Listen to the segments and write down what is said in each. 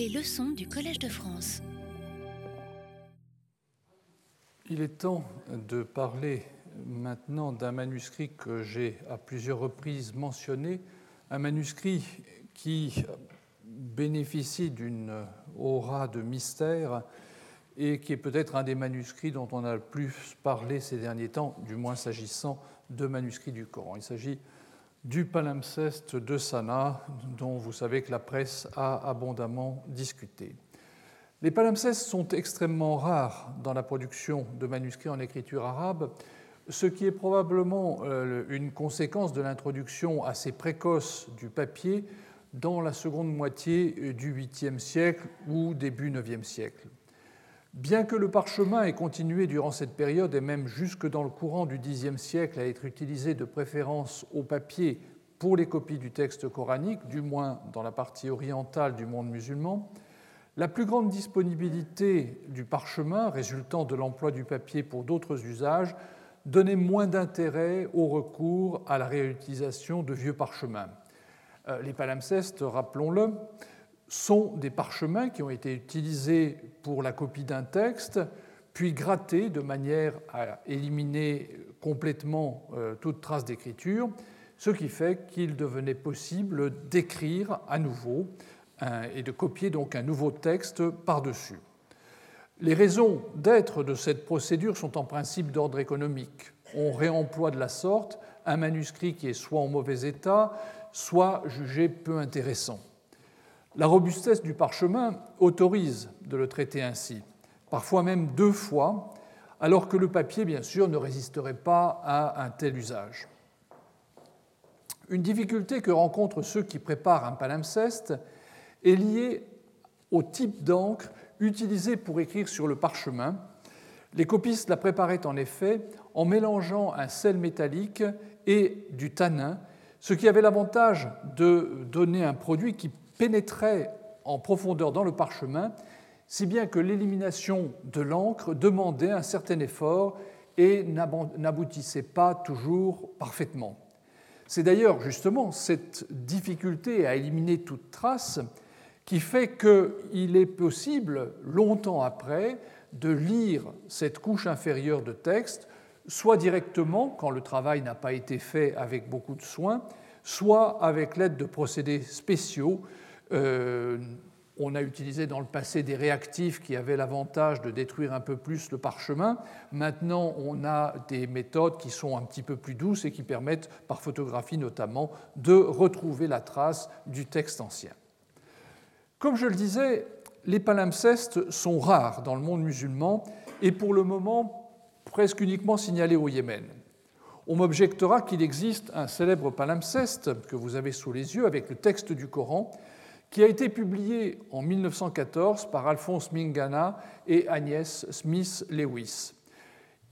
Les leçons du Collège de France. Il est temps de parler maintenant d'un manuscrit que j'ai à plusieurs reprises mentionné, un manuscrit qui bénéficie d'une aura de mystère et qui est peut-être un des manuscrits dont on a le plus parlé ces derniers temps, du moins s'agissant de manuscrits du Coran. Il s'agit du palimpseste de Sana, dont vous savez que la presse a abondamment discuté. Les palimpsestes sont extrêmement rares dans la production de manuscrits en écriture arabe, ce qui est probablement euh, une conséquence de l'introduction assez précoce du papier dans la seconde moitié du 8e siècle ou début 9e siècle. Bien que le parchemin ait continué durant cette période et même jusque dans le courant du Xe siècle à être utilisé de préférence au papier pour les copies du texte coranique, du moins dans la partie orientale du monde musulman, la plus grande disponibilité du parchemin résultant de l'emploi du papier pour d'autres usages donnait moins d'intérêt au recours à la réutilisation de vieux parchemins. Euh, les palimpsestes, rappelons-le, sont des parchemins qui ont été utilisés pour la copie d'un texte, puis grattés de manière à éliminer complètement euh, toute trace d'écriture, ce qui fait qu'il devenait possible d'écrire à nouveau et de copier donc un nouveau texte par-dessus. Les raisons d'être de cette procédure sont en principe d'ordre économique. On réemploie de la sorte un manuscrit qui est soit en mauvais état, soit jugé peu intéressant. La robustesse du parchemin autorise de le traiter ainsi, parfois même deux fois, alors que le papier, bien sûr, ne résisterait pas à un tel usage. Une difficulté que rencontrent ceux qui préparent un palimpseste est liée au type d'encre utilisé pour écrire sur le parchemin. Les copistes la préparaient en effet en mélangeant un sel métallique et du tanin, ce qui avait l'avantage de donner un produit qui pénétrait en profondeur dans le parchemin, si bien que l'élimination de l'encre demandait un certain effort et n'aboutissait pas toujours parfaitement. C'est d'ailleurs justement cette difficulté à éliminer toute trace qui fait qu'il est possible, longtemps après, de lire cette couche inférieure de texte, soit directement, quand le travail n'a pas été fait avec beaucoup de soin, soit avec l'aide de procédés spéciaux euh, on a utilisé dans le passé des réactifs qui avaient l'avantage de détruire un peu plus le parchemin. Maintenant, on a des méthodes qui sont un petit peu plus douces et qui permettent, par photographie notamment, de retrouver la trace du texte ancien. Comme je le disais, les palimpsestes sont rares dans le monde musulman et pour le moment presque uniquement signalés au Yémen. On m'objectera qu'il existe un célèbre palimpseste que vous avez sous les yeux avec le texte du Coran qui a été publié en 1914 par Alphonse Mingana et Agnès Smith-Lewis.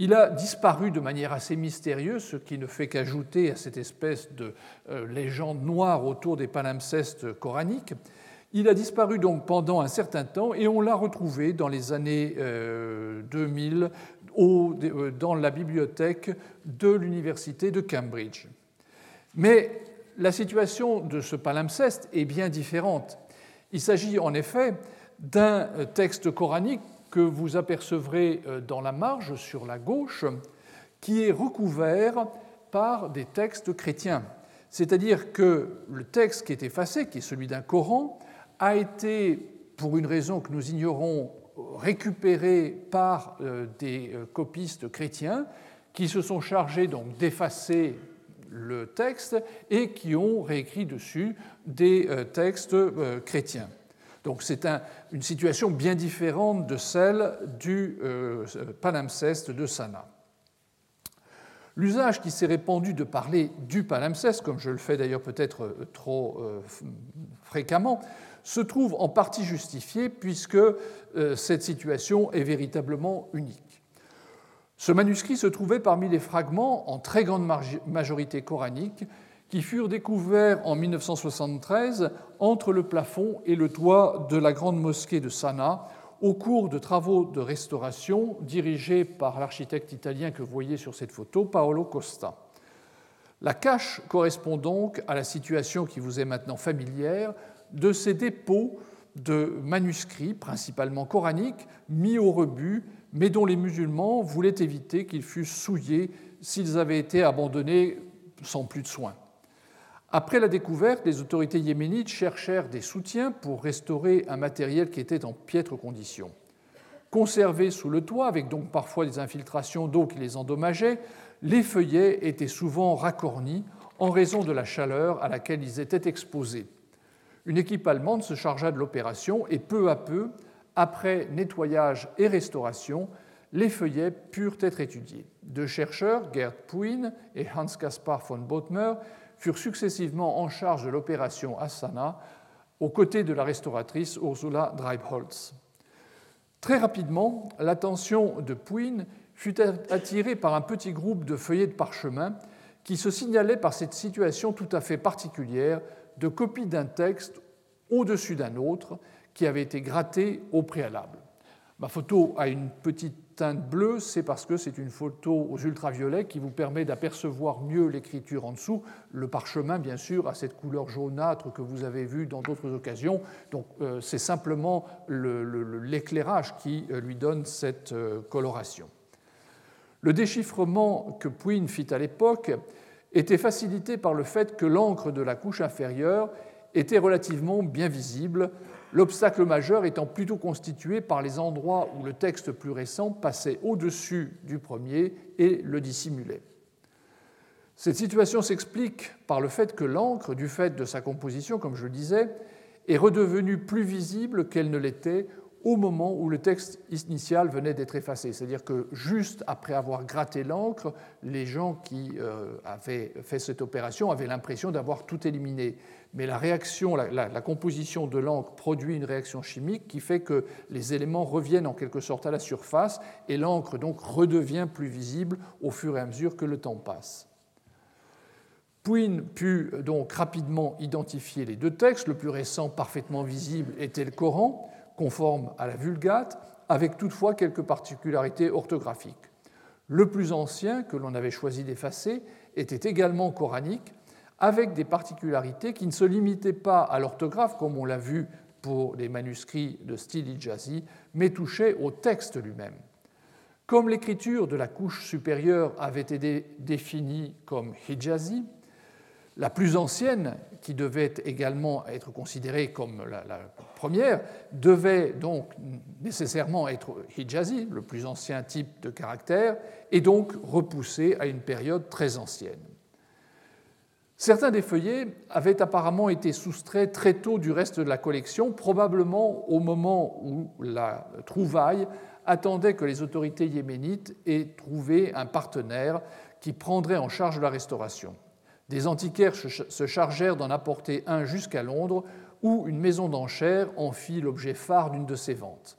Il a disparu de manière assez mystérieuse, ce qui ne fait qu'ajouter à cette espèce de euh, légende noire autour des palimpsestes coraniques. Il a disparu donc pendant un certain temps et on l'a retrouvé dans les années 2000 euh, euh, dans la bibliothèque de l'université de Cambridge. Mais la situation de ce palimpseste est bien différente. Il s'agit en effet d'un texte coranique que vous apercevrez euh, dans la marge sur la gauche, qui est recouvert par des textes chrétiens. C'est-à-dire que le texte qui est effacé, qui est celui d'un Coran, a été, pour une raison que nous ignorons, récupéré par euh, des euh, copistes chrétiens qui se sont chargés d'effacer le texte et qui ont réécrit dessus des euh, textes euh, chrétiens. Donc c'est une situation bien différente de celle du euh, palimpseste de Sana. L'usage qui s'est répandu de parler du palimpseste, comme je le fais d'ailleurs peut-être trop fréquemment, se trouve en partie justifié puisque cette situation est véritablement unique. Ce manuscrit se trouvait parmi les fragments en très grande majorité coranique qui furent découverts en 1973 entre le plafond et le toit de la grande mosquée de Sanaa au cours de travaux de restauration dirigés par l'architecte italien que vous voyez sur cette photo, Paolo Costa. La cache correspond donc à la situation qui vous est maintenant familière de ces dépôts de manuscrits, principalement coraniques, mis au rebut, mais dont les musulmans voulaient éviter qu'ils fussent souillés s'ils avaient été abandonnés sans plus de soins. Après la découverte, les autorités yéménites cherchèrent des soutiens pour restaurer un matériel qui était en piètre condition. Conservés sous le toit, avec donc parfois des infiltrations d'eau qui les endommageaient, les feuillets étaient souvent racornis en raison de la chaleur à laquelle ils étaient exposés. Une équipe allemande se chargea de l'opération et peu à peu, après nettoyage et restauration, les feuillets purent être étudiés. Deux chercheurs, Gerd Puin et Hans Caspar von Bothmer, furent successivement en charge de l'opération Asana aux côtés de la restauratrice Ursula Dreibholz. Très rapidement, l'attention de Puin fut attirée par un petit groupe de feuillets de parchemin qui se signalait par cette situation tout à fait particulière de copie d'un texte au-dessus d'un autre qui avait été gratté au préalable. Ma photo a une petite teinte bleue, c'est parce que c'est une photo aux ultraviolets qui vous permet d'apercevoir mieux l'écriture en dessous. Le parchemin, bien sûr, a cette couleur jaunâtre que vous avez vue dans d'autres occasions. Donc euh, c'est simplement l'éclairage qui euh, lui donne cette euh, coloration. Le déchiffrement que Puin fit à l'époque était facilité par le fait que l'encre de la couche inférieure était relativement bien visible, l'obstacle majeur étant plutôt constitué par les endroits où le texte plus récent passait au-dessus du premier et le dissimulait. Cette situation s'explique par le fait que l'encre, du fait de sa composition, comme je le disais, est redevenue plus visible qu'elle ne l'était au moment où le texte initial venait d'être effacé. C'est-à-dire que juste après avoir gratté l'encre, les gens qui euh, avaient fait cette opération avaient l'impression d'avoir tout éliminé. Mais la réaction, la, composition de l'encre produit une réaction chimique qui fait que les éléments reviennent en quelque sorte à la surface et l'encre donc redevient plus visible au fur et à mesure que le temps passe. Puin put donc rapidement identifier les deux textes. Le plus récent, parfaitement visible, était le Coran conforme à la Vulgate, avec toutefois quelques particularités orthographiques. Le plus ancien, que l'on avait choisi d'effacer, était également coranique, avec des particularités qui ne se limitaient pas à l'orthographe, comme on l'a vu pour les manuscrits de style Hijazi, mais touchaient au texte lui-même. Comme l'écriture de la couche supérieure avait été définie comme Hijazi, la plus ancienne, qui devait également être considérée comme la, première, devait donc nécessairement être Hijazi, le plus ancien type de caractère, et donc repoussée à une période très ancienne. Certains des feuillets avaient apparemment été soustraits très tôt du reste de la collection, probablement au moment où la trouvaille attendait que les autorités yéménites aient trouvé un partenaire qui prendrait en charge la restauration. Des antiquaires se chargèrent d'en apporter un jusqu'à Londres, où une maison d'enchères en fit l'objet phare d'une de ses ventes.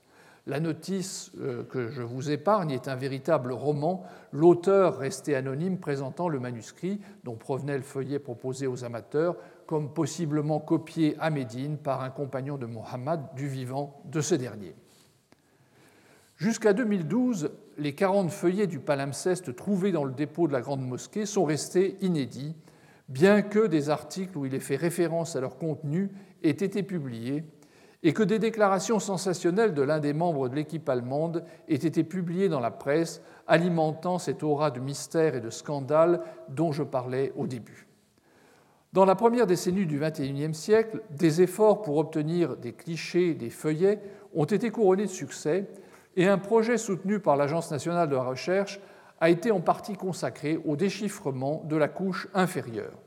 La notice euh, que je vous épargne est un véritable roman, l'auteur resté anonyme présentant le manuscrit dont provenait le feuillet proposé aux amateurs comme possiblement copié à Médine par un compagnon de Mohammed du vivant de ce dernier. Jusqu'à 2012, les 40 feuillets du palimpseste trouvés dans le dépôt de la Grande Mosquée sont restés inédits bien que des articles où il est fait référence à leur contenu aient été publiés et que des déclarations sensationnelles de l'un des membres de l'équipe allemande aient été publiées dans la presse, alimentant cette aura de mystère et de scandale dont je parlais au début. Dans la première décennie du XXIe siècle, des efforts pour obtenir des clichés des feuillets ont été couronnés de succès et un projet soutenu par l'Agence nationale de la recherche a été en partie consacré au déchiffrement de la couche inférieure.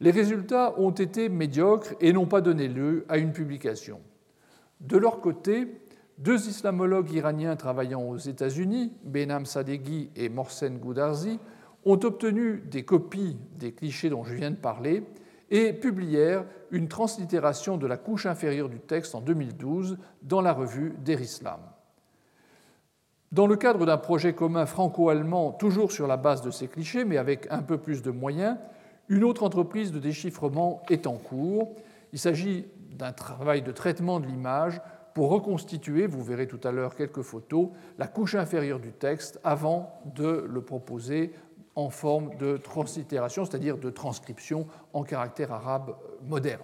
Les résultats ont été médiocres et n'ont pas donné lieu à une publication. De leur côté, deux islamologues iraniens travaillant aux États-Unis, Benham Sadeghi et Morsen Goudarzi, ont obtenu des copies des clichés dont je viens de parler et publièrent une translittération de la couche inférieure du texte en 2012 dans la revue Der Islam. Dans le cadre d'un projet commun franco-allemand, toujours sur la base de ces clichés, mais avec un peu plus de moyens, une autre entreprise de déchiffrement est en cours. Il s'agit d'un travail de traitement de l'image pour reconstituer, vous verrez tout à l'heure quelques photos, la couche inférieure du texte avant de le proposer en forme de translittération, c'est-à-dire de transcription en caractère arabe moderne.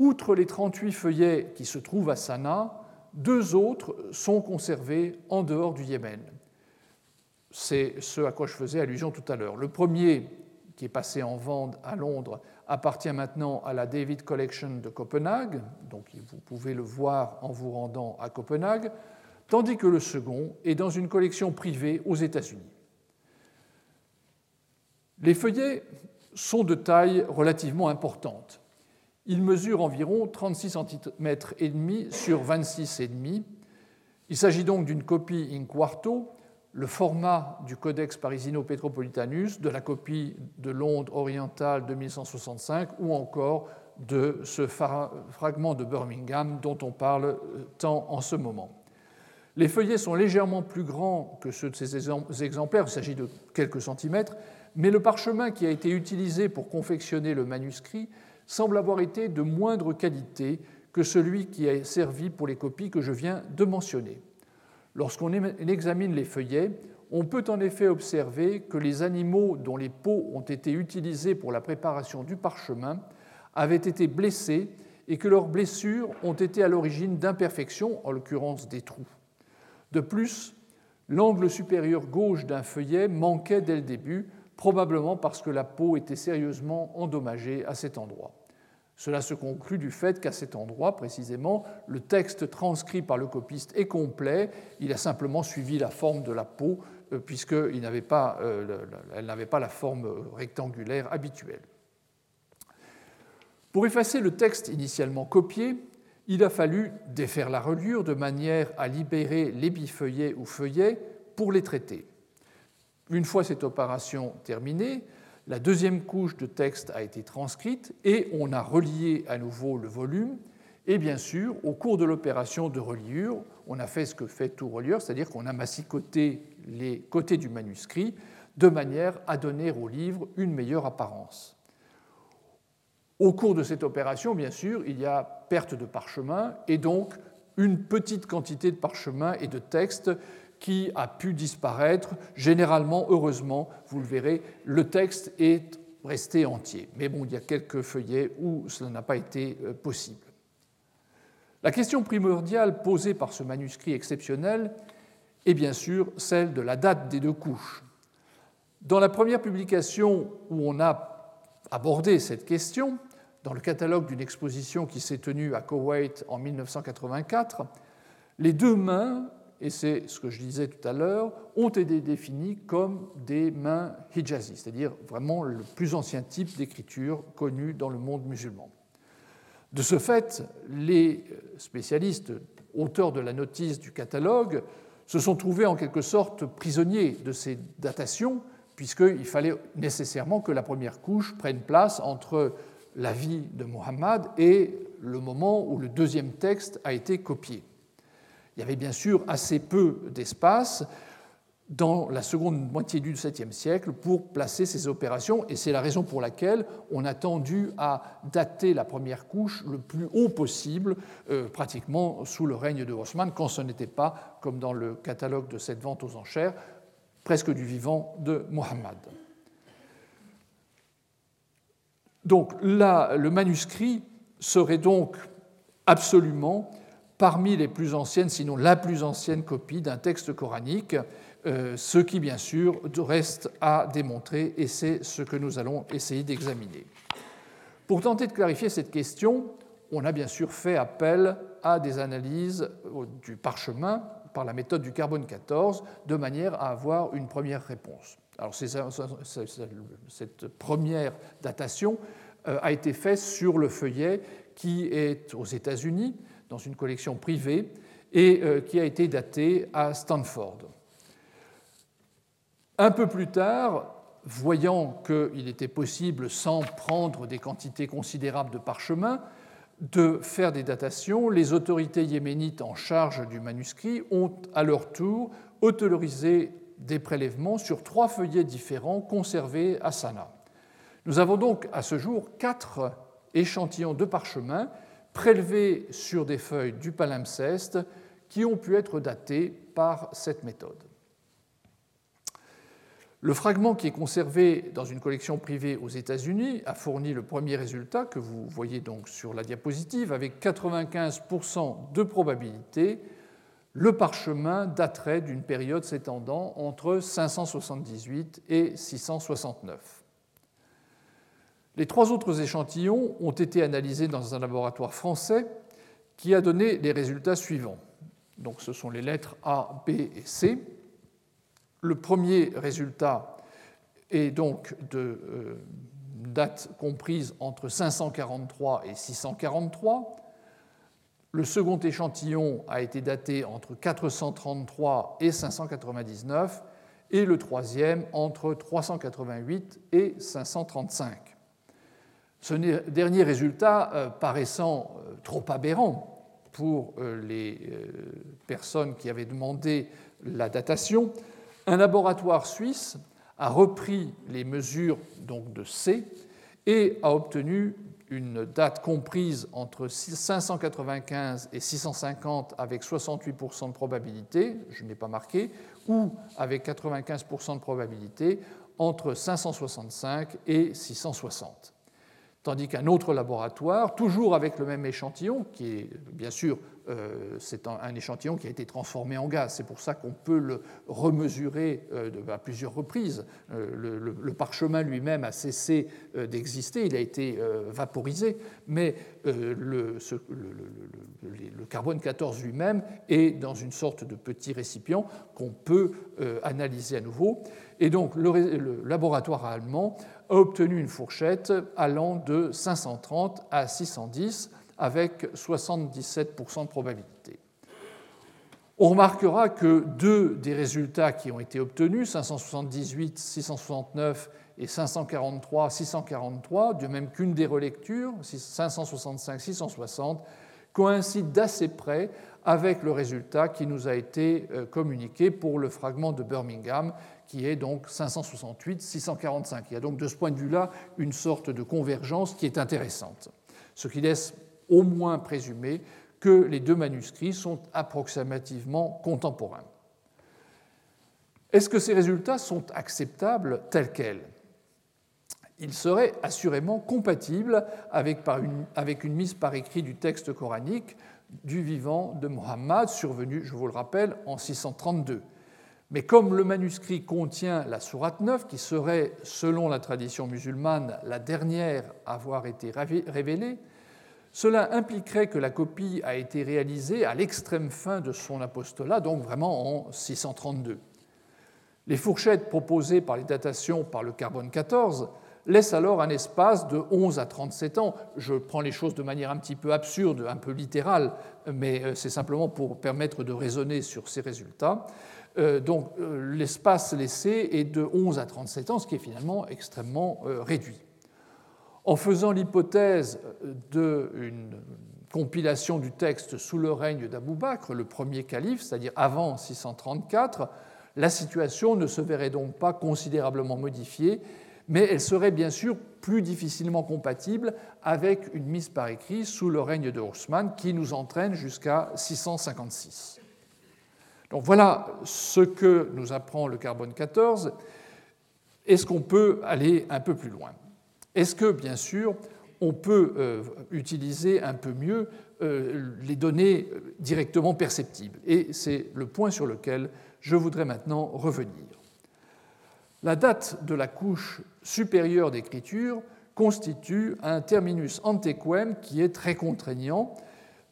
Outre les 38 feuillets qui se trouvent à Sanaa, deux autres sont conservés en dehors du Yémen. C'est ce à quoi je faisais allusion tout à l'heure. Le premier, qui est passé en vente à Londres, appartient maintenant à la David Collection de Copenhague, donc vous pouvez le voir en vous rendant à Copenhague, tandis que le second est dans une collection privée aux États-Unis. Les feuillets sont de taille relativement importante. Ils mesurent environ 36 cm et demi sur 26,5. Il s'agit donc d'une copie in quarto, le format du Codex Parisino Petropolitanus, de la copie de Londres orientale de 1165 ou encore de ce fragment de Birmingham dont on parle euh, tant en ce moment. Les feuillets sont légèrement plus grands que ceux de ces exemplaires, il s'agit de quelques centimètres, mais le parchemin qui a été utilisé pour confectionner le manuscrit semble avoir été de moindre qualité que celui qui a servi pour les copies que je viens de mentionner. Lorsqu'on examine les feuillets, on peut en effet observer que les animaux dont les peaux ont été utilisées pour la préparation du parchemin avaient été blessés et que leurs blessures ont été à l'origine d'imperfections, en l'occurrence des trous. De plus, l'angle supérieur gauche d'un feuillet manquait dès le début, probablement parce que la peau était sérieusement endommagée à cet endroit. Cela se conclut du fait qu'à cet endroit, précisément, le texte transcrit par le copiste est complet, il a simplement suivi la forme de la peau, euh, puisqu'elle n'avait pas, euh, n'avait pas la forme rectangulaire habituelle. Pour effacer le texte initialement copié, il a fallu défaire la reliure de manière à libérer les bifeuillets ou feuillets pour les traiter. Une fois cette opération terminée, la deuxième couche de texte a été transcrite et on a relié à nouveau le volume. Et bien sûr, au cours de l'opération de reliure, on a fait ce que fait tout relieur, c'est-à-dire qu'on a massicoté les côtés du manuscrit de manière à donner au livre une meilleure apparence. Au cours de cette opération, bien sûr, il y a perte de parchemin et donc une petite quantité de parchemin et de texte qui a pu disparaître. Généralement, heureusement, vous le verrez, le texte est resté entier. Mais bon, il y a quelques feuillets où cela n'a pas été euh, possible. La question primordiale posée par ce manuscrit exceptionnel est bien sûr celle de la date des deux couches. Dans la première publication où on a abordé cette question, dans le catalogue d'une exposition qui s'est tenue à Koweït en 1984, les deux mains et c'est ce que je disais tout à l'heure, ont été définis comme des mains hijazi, c'est-à-dire vraiment le plus ancien type d'écriture connu dans le monde musulman. De ce fait, les spécialistes, auteurs de la notice du catalogue, se sont trouvés en quelque sorte prisonniers de ces datations, puisqu'il fallait nécessairement que la première couche prenne place entre la vie de Muhammad et le moment où le deuxième texte a été copié. Il y avait bien sûr assez peu d'espace dans la seconde moitié du XVIIe siècle pour placer ces opérations, et c'est la raison pour laquelle on a tendu à dater la première couche le plus haut possible, euh, pratiquement sous le règne de Haussmann, quand ce n'était pas, comme dans le catalogue de cette vente aux enchères, presque du vivant de Mohammed. Donc là, le manuscrit serait donc absolument parmi les plus anciennes, sinon la plus ancienne copie d'un texte coranique, euh, ce qui bien sûr reste à démontrer et c'est ce que nous allons essayer d'examiner. Pour tenter de clarifier cette question, on a bien sûr fait appel à des analyses du parchemin par la méthode du carbone 14 de manière à avoir une première réponse. Alors cette première datation euh, a été faite sur le feuillet qui est aux États-Unis, dans une collection privée et euh, qui a été datée à Stanford. Un peu plus tard, voyant qu'il était possible, sans prendre des quantités considérables de parchemin, de faire des datations, les autorités yéménites en charge du manuscrit ont à leur tour autorisé des prélèvements sur trois feuillets différents conservés à Sanaa. Nous avons donc à ce jour quatre échantillons de parchemin prélevés sur des feuilles du palimpseste qui ont pu être datées par cette méthode. Le fragment qui est conservé dans une collection privée aux États-Unis a fourni le premier résultat que vous voyez donc sur la diapositive avec 95% de probabilité. Le parchemin daterait d'une période s'étendant entre 578 et 669. Les trois autres échantillons ont été analysés dans un laboratoire français qui a donné les résultats suivants. Donc ce sont les lettres A, B et C. Le premier résultat est donc de euh, date comprise entre 543 et 643. Le second échantillon a été daté entre 433 et 599 et le troisième entre 388 et 535. Ce dernier résultat euh, paraissant euh, trop aberrant pour les personnes qui avaient demandé la datation, un laboratoire suisse a repris les mesures donc de C et a obtenu une date comprise entre 595 et 650 avec 68% de probabilité, je n'ai pas marqué, ou avec 95% de probabilité entre 565 et 660. Tandis qu'un autre laboratoire, toujours avec le même échantillon, qui est bien sûr euh, c'est un, échantillon qui a été transformé en gaz. C'est pour ça qu'on peut le remesurer euh, à plusieurs reprises. Euh, le, parchemin lui-même a cessé d'exister, il a été vaporisé, mais le, carbone 14 lui-même est dans une sorte de petit récipient qu'on peut analyser à nouveau. Et donc le laboratoire allemand a obtenu une fourchette allant de 530 à 610 avec 77% de probabilité. On remarquera que deux des résultats qui ont été obtenus, 578, 669 et 543, 643, de même qu'une des relectures, 565, 660, coïncident d'assez près avec le résultat qui nous a été euh, communiqué pour le fragment de Birmingham, qui est donc 568, 645. Il y a donc de ce point de vue-là une sorte de convergence qui est intéressante, ce qui laisse au moins présumer que les deux manuscrits sont approximativement contemporains. Est-ce que ces résultats sont acceptables tels quels? Ils seraient assurément compatibles avec, avec, une, mise par écrit du texte coranique du vivant de Mohammed, survenu, je vous le rappelle, en 632. Mais comme le manuscrit contient la sourate 9, qui serait, selon la tradition musulmane, la dernière à avoir été révélée, cela impliquerait que la copie a été réalisée à l'extrême fin de son apostolat, donc vraiment en 632. Les fourchettes proposées par les datations par le carbone 14 laissent alors un espace de 11 à 37 ans. Je prends les choses de manière un petit peu absurde, un peu littérale, mais euh, c'est simplement pour permettre de raisonner sur ces résultats. Euh, donc euh, l'espace laissé est de 11 à 37 ans, ce qui est finalement extrêmement réduit en faisant l'hypothèse d'une compilation du texte sous le règne d'Abou Bakr, le premier calife, c'est-à-dire avant 634, la situation ne se verrait donc pas considérablement modifiée, mais elle serait bien sûr plus difficilement compatible avec une mise par écrit sous le règne de Haussmann qui nous entraîne jusqu'à 656. Donc voilà ce que nous apprend le carbone 14. Est-ce qu'on peut aller un peu plus loin? Est-ce que, bien sûr, on peut euh, utiliser un peu mieux euh, les données directement perceptibles? Et c'est le point sur lequel je voudrais maintenant revenir. La date de la couche supérieure d'écriture constitue un terminus antequem qui est très contraignant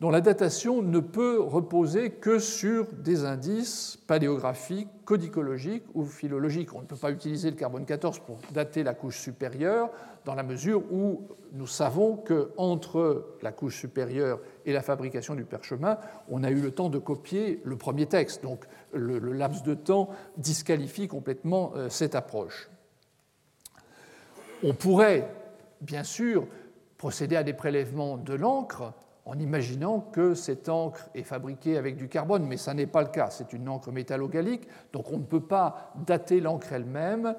dont la datation ne peut reposer que sur des indices paléographiques, codicologiques ou philologiques. On ne peut pas utiliser le carbone 14 pour dater la couche supérieure, dans la mesure où nous savons qu'entre la couche supérieure et la fabrication du perchemin, on a eu le temps de copier le premier texte. Donc le, laps de temps disqualifie complètement euh, cette approche. On pourrait, bien sûr, procéder à des prélèvements de l'encre en imaginant que cette encre est fabriquée avec du carbone, mais ça n'est pas le cas. C'est une encre métallogallique, donc on ne peut pas dater l'encre elle-même.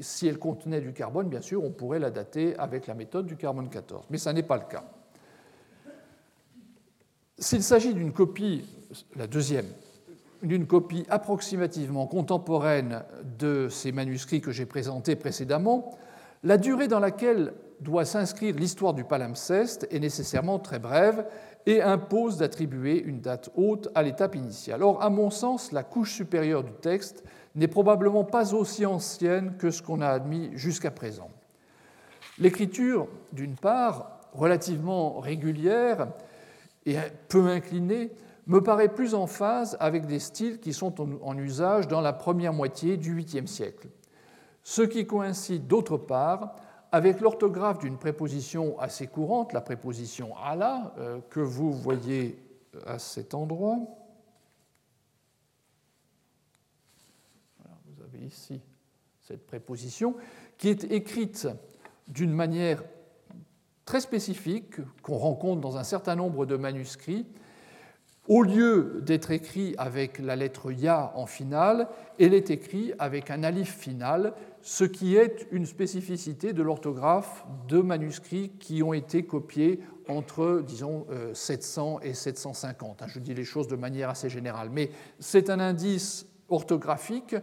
Si elle contenait du carbone, bien sûr, on pourrait la dater avec la méthode du carbone 14, mais ça n'est pas le cas. S'il s'agit d'une copie, la deuxième, d'une copie approximativement contemporaine de ces manuscrits que j'ai présentés précédemment, la durée dans laquelle doit s'inscrire l'histoire du palimpseste est nécessairement très brève et impose d'attribuer une date haute à l'étape initiale. Or, à mon sens, la couche supérieure du texte n'est probablement pas aussi ancienne que ce qu'on a admis jusqu'à présent. L'écriture, d'une part, relativement régulière et peu inclinée, me paraît plus en phase avec des styles qui sont en usage dans la première moitié du 8e siècle. Ce qui coïncide d'autre part avec l'orthographe d'une préposition assez courante, la préposition ala, euh, que vous voyez à cet endroit. vous avez ici cette préposition, qui est écrite d'une manière très spécifique qu'on rencontre dans un certain nombre de manuscrits au lieu d'être écrit avec la lettre Ya en finale, elle est écrite avec un alif final, ce qui est une spécificité de l'orthographe de manuscrits qui ont été copiés entre, disons, 700 euh, et 750. Hein, je dis les choses de manière assez générale, mais c'est un indice orthographique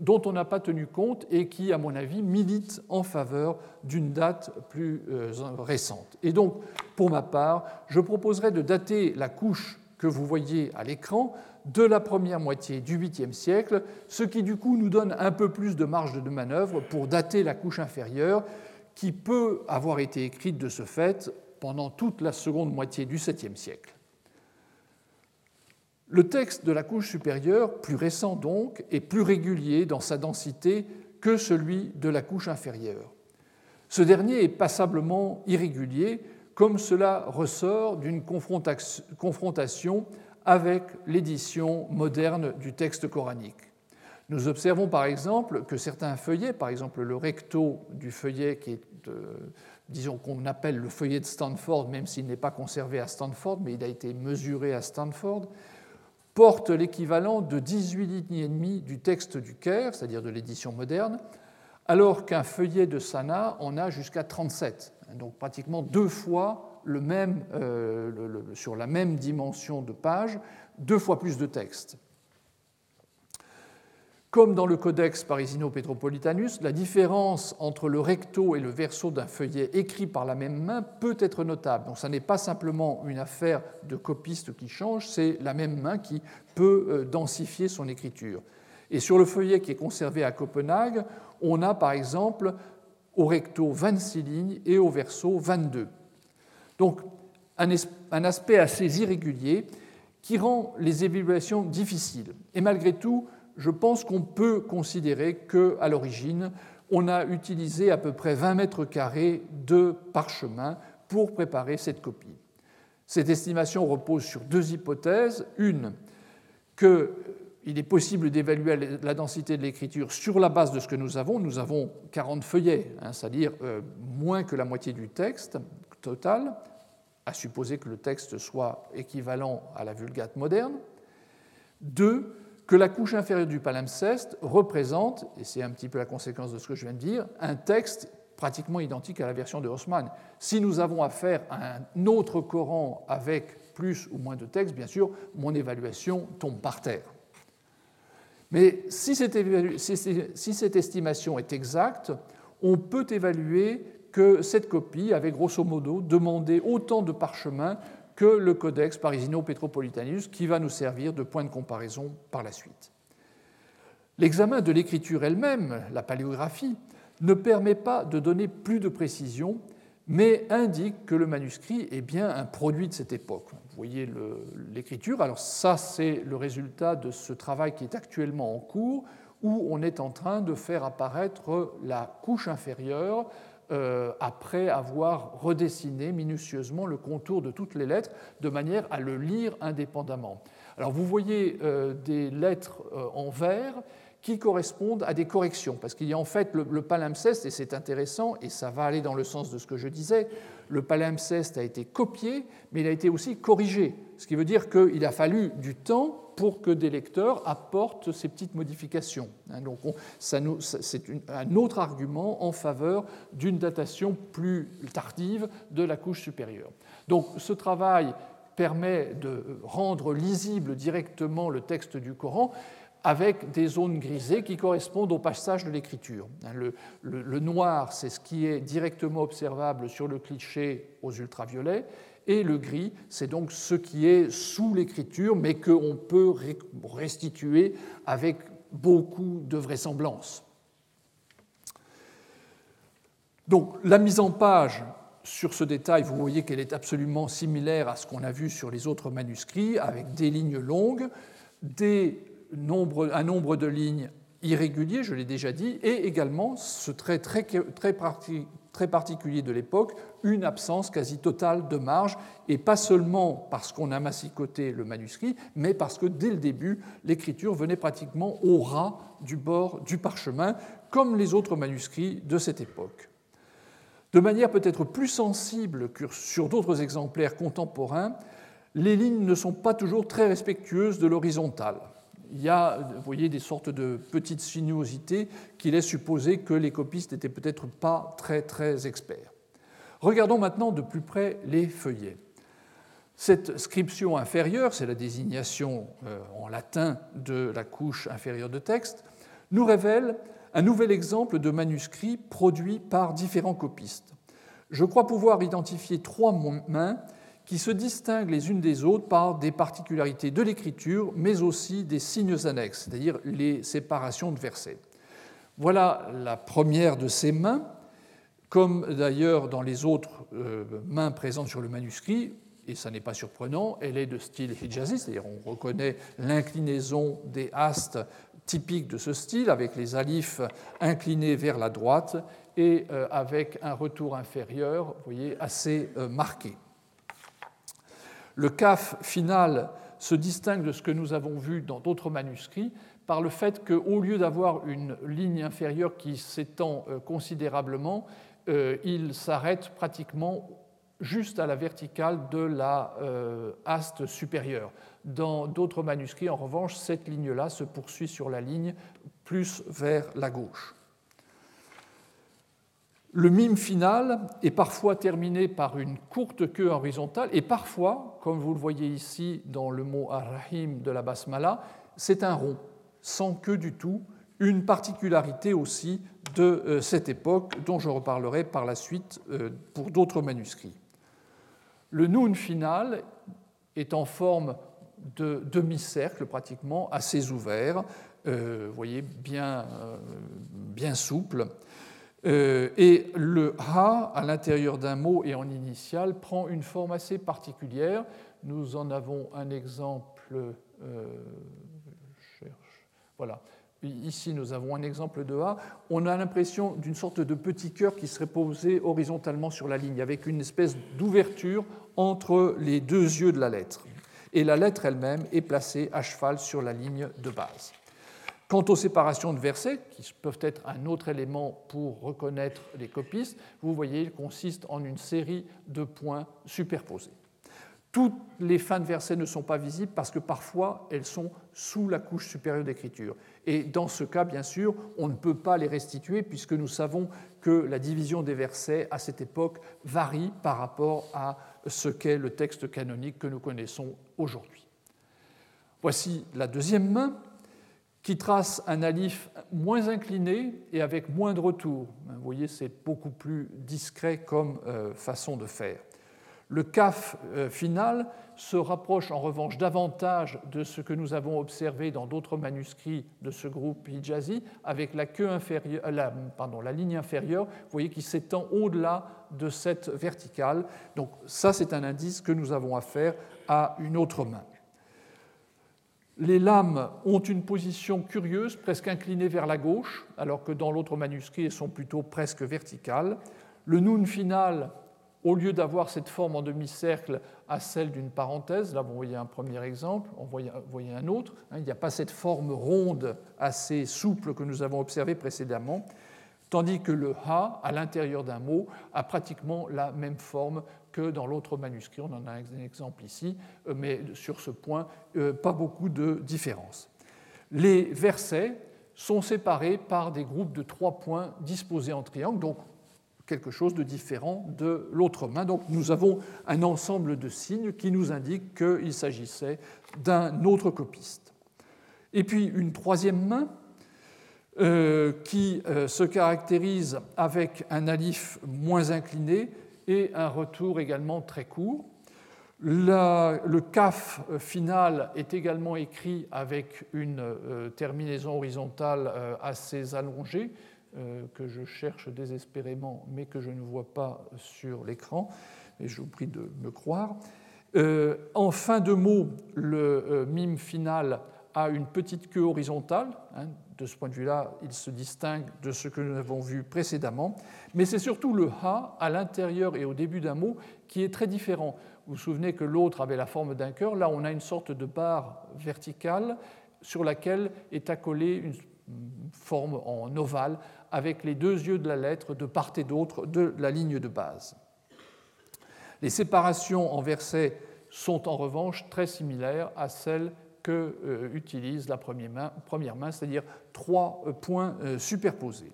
dont on n'a pas tenu compte et qui, à mon avis, milite en faveur d'une date plus euh, récente. Et donc, pour ma part, je proposerai de dater la couche que vous voyez à l'écran de la première moitié du 8e siècle, ce qui du coup nous donne un peu plus de marge de manœuvre pour dater la couche inférieure qui peut avoir été écrite de ce fait pendant toute la seconde moitié du 7e siècle. Le texte de la couche supérieure, plus récent donc, est plus régulier dans sa densité que celui de la couche inférieure. Ce dernier est passablement irrégulier comme cela ressort d'une confrontation avec l'édition moderne du texte coranique. Nous observons par exemple que certains feuillets, par exemple le recto du feuillet qui est, euh, disons qu'on appelle le feuillet de Stanford, même s'il n'est pas conservé à Stanford, mais il a été mesuré à Stanford, porte l'équivalent de 18 lignes et demie du texte du Caire, c'est-à-dire de l'édition moderne, alors qu'un feuillet de Sana en a jusqu'à 37 donc pratiquement deux fois le même, euh, sur la même dimension de page, deux fois plus de texte. Comme dans le Codex Parisino-Petropolitanus, la différence entre le recto et le verso d'un feuillet écrit par la même main peut être notable. Donc, ce n'est pas simplement une affaire de copiste qui change, c'est la même main qui peut euh, densifier son écriture. Et sur le feuillet qui est conservé à Copenhague, on a par exemple au recto 26 lignes et au verso 22. Donc un aspect assez irrégulier qui rend les évaluations difficiles. Et malgré tout, je pense qu'on peut considérer qu'à l'origine, on a utilisé à peu près 20 mètres carrés de parchemin pour préparer cette copie. Cette estimation repose sur deux hypothèses. Une, que il est possible d'évaluer la densité de l'écriture sur la base de ce que nous avons. Nous avons 40 feuillets, hein, c'est-à-dire euh, moins que la moitié du texte total, à supposer que le texte soit équivalent à la Vulgate moderne. Deux, que la couche inférieure du palimpseste représente, et c'est un petit peu la conséquence de ce que je viens de dire, un texte pratiquement identique à la version de Haussmann. Si nous avons affaire à un autre Coran avec plus ou moins de texte, bien sûr, mon évaluation tombe par terre. Mais si cette, estimation est exacte, on peut évaluer que cette copie avait grosso modo demandé autant de parchemin que le codex Parisino-Petropolitanus qui va nous servir de point de comparaison par la suite. L'examen de l'écriture elle-même, la paléographie, ne permet pas de donner plus de précision mais indique que le manuscrit est bien un produit de cette époque. Vous voyez l'écriture. Alors ça, c'est le résultat de ce travail qui est actuellement en cours, où on est en train de faire apparaître la couche inférieure euh, après avoir redessiné minutieusement le contour de toutes les lettres, de manière à le lire indépendamment. Alors vous voyez euh, des lettres euh, en vert qui correspondent à des corrections. Parce qu'il y a en fait le, palimpseste, et c'est intéressant, et ça va aller dans le sens de ce que je disais, le palimpseste a été copié, mais il a été aussi corrigé. Ce qui veut dire qu'il a fallu du temps pour que des lecteurs apportent ces petites modifications. Hein, donc c'est un autre argument en faveur d'une datation plus tardive de la couche supérieure. Donc ce travail permet de rendre lisible directement le texte du Coran avec des zones grisées qui correspondent au passage de l'écriture. Le, noir, c'est ce qui est directement observable sur le cliché aux ultraviolets, et le gris, c'est donc ce qui est sous l'écriture, mais qu'on peut restituer avec beaucoup de vraisemblance. Donc la mise en page sur ce détail, vous voyez qu'elle est absolument similaire à ce qu'on a vu sur les autres manuscrits, avec des lignes longues, des un nombre de lignes irrégulier, je l'ai déjà dit, et également ce trait très, très, très particulier de l'époque, une absence quasi totale de marge, et pas seulement parce qu'on a massicoté le manuscrit, mais parce que dès le début, l'écriture venait pratiquement au ras du bord du parchemin, comme les autres manuscrits de cette époque. De manière peut-être plus sensible que sur d'autres exemplaires contemporains, les lignes ne sont pas toujours très respectueuses de l'horizontale il y a, voyez, des sortes de petites sinuosités qui laissent supposer que les copistes n'étaient peut-être pas très très experts. Regardons maintenant de plus près les feuillets. Cette scription inférieure, c'est la désignation euh, en latin de la couche inférieure de texte, nous révèle un nouvel exemple de manuscrit produit par différents copistes. Je crois pouvoir identifier trois mains qui se distinguent les unes des autres par des particularités de l'écriture, mais aussi des signes annexes, c'est-à-dire les séparations de versets. Voilà la première de ces mains, comme d'ailleurs dans les autres euh, mains présentes sur le manuscrit, et ça n'est pas surprenant, elle est de style hijazi, c'est-à-dire on reconnaît l'inclinaison des astes typiques de ce style, avec les alifs inclinés vers la droite et euh, avec un retour inférieur, vous voyez, assez euh, marqué. Le CAF final se distingue de ce que nous avons vu dans d'autres manuscrits par le fait qu'au lieu d'avoir une ligne inférieure qui s'étend euh, considérablement, euh, il s'arrête pratiquement juste à la verticale de la euh, supérieure. Dans d'autres manuscrits, en revanche, cette ligne-là se poursuit sur la ligne plus vers la gauche. Le mime final est parfois terminé par une courte queue horizontale et parfois, comme vous le voyez ici dans le mot arrahim de la basmala, c'est un rond, sans queue du tout, une particularité aussi de euh, cette époque dont je reparlerai par la suite euh, pour d'autres manuscrits. Le noun final est en forme de demi-cercle pratiquement, assez ouvert, euh, vous voyez, bien, bien souple. Euh, et le ha, à l'intérieur d'un mot et en initial, prend une forme assez particulière. Nous en avons un exemple. Euh, voilà. Ici, nous avons un exemple de ha. On a l'impression d'une sorte de petit cœur qui serait posé horizontalement sur la ligne, avec une espèce d'ouverture entre les deux yeux de la lettre. Et la lettre elle-même est placée à cheval sur la ligne de base. Quant aux séparations de versets, qui peuvent être un autre élément pour reconnaître les copistes, vous voyez, il consiste en une série de points superposés. Toutes les fins de versets ne sont pas visibles parce que parfois elles sont sous la couche supérieure d'écriture. Et dans ce cas, bien sûr, on ne peut pas les restituer puisque nous savons que la division des versets à cette époque varie par rapport à ce qu'est le texte canonique que nous connaissons aujourd'hui. Voici la deuxième main qui trace un alif moins incliné et avec moins de retour. Vous voyez, c'est beaucoup plus discret comme euh, façon de faire. Le kaf euh, final se rapproche en revanche davantage de ce que nous avons observé dans d'autres manuscrits de ce groupe hijazi, avec la, queue inférieure, euh, la, la ligne inférieure, vous voyez, qui s'étend au-delà de cette verticale. Donc ça, c'est un indice que nous avons à faire à une autre main. Les lames ont une position curieuse, presque inclinée vers la gauche, alors que dans l'autre manuscrit, elles sont plutôt presque verticales. Le noun final, au lieu d'avoir cette forme en demi-cercle, a celle d'une parenthèse. Là, vous voyez un premier exemple, on voyez un autre. Hein. Il n'y a pas cette forme ronde assez souple que nous avons observée précédemment tandis que le ha, à l'intérieur d'un mot, a pratiquement la même forme que dans l'autre manuscrit. On en a un exemple ici, euh, mais sur ce point, euh, pas beaucoup de différence. Les versets sont séparés par des groupes de trois points disposés en triangle, donc quelque chose de différent de l'autre main. Donc nous avons un ensemble de signes qui nous indiquent qu'il s'agissait d'un autre copiste. Et puis une troisième main euh, qui se caractérise avec un alif moins incliné et un retour également très court. le CAF final est également écrit avec une euh, terminaison horizontale assez allongée, que je cherche désespérément, mais que je ne vois pas sur l'écran, et je vous prie de me croire. en fin de mot, le mime final a une petite queue horizontale. Hein, de ce point de vue-là, il se distingue de ce que nous avons vu précédemment. Mais c'est surtout le ha à l'intérieur et au début d'un mot qui est très différent. Vous vous souvenez que l'autre avait la forme d'un cœur. Là, on a une sorte de barre verticale sur laquelle est accolée une forme en ovale avec les deux yeux de la lettre de part et d'autre de la ligne de base. Les séparations en versets sont en revanche très similaires à celles que euh, utilise la première main, première main c'est-à-dire trois euh, points euh, superposés.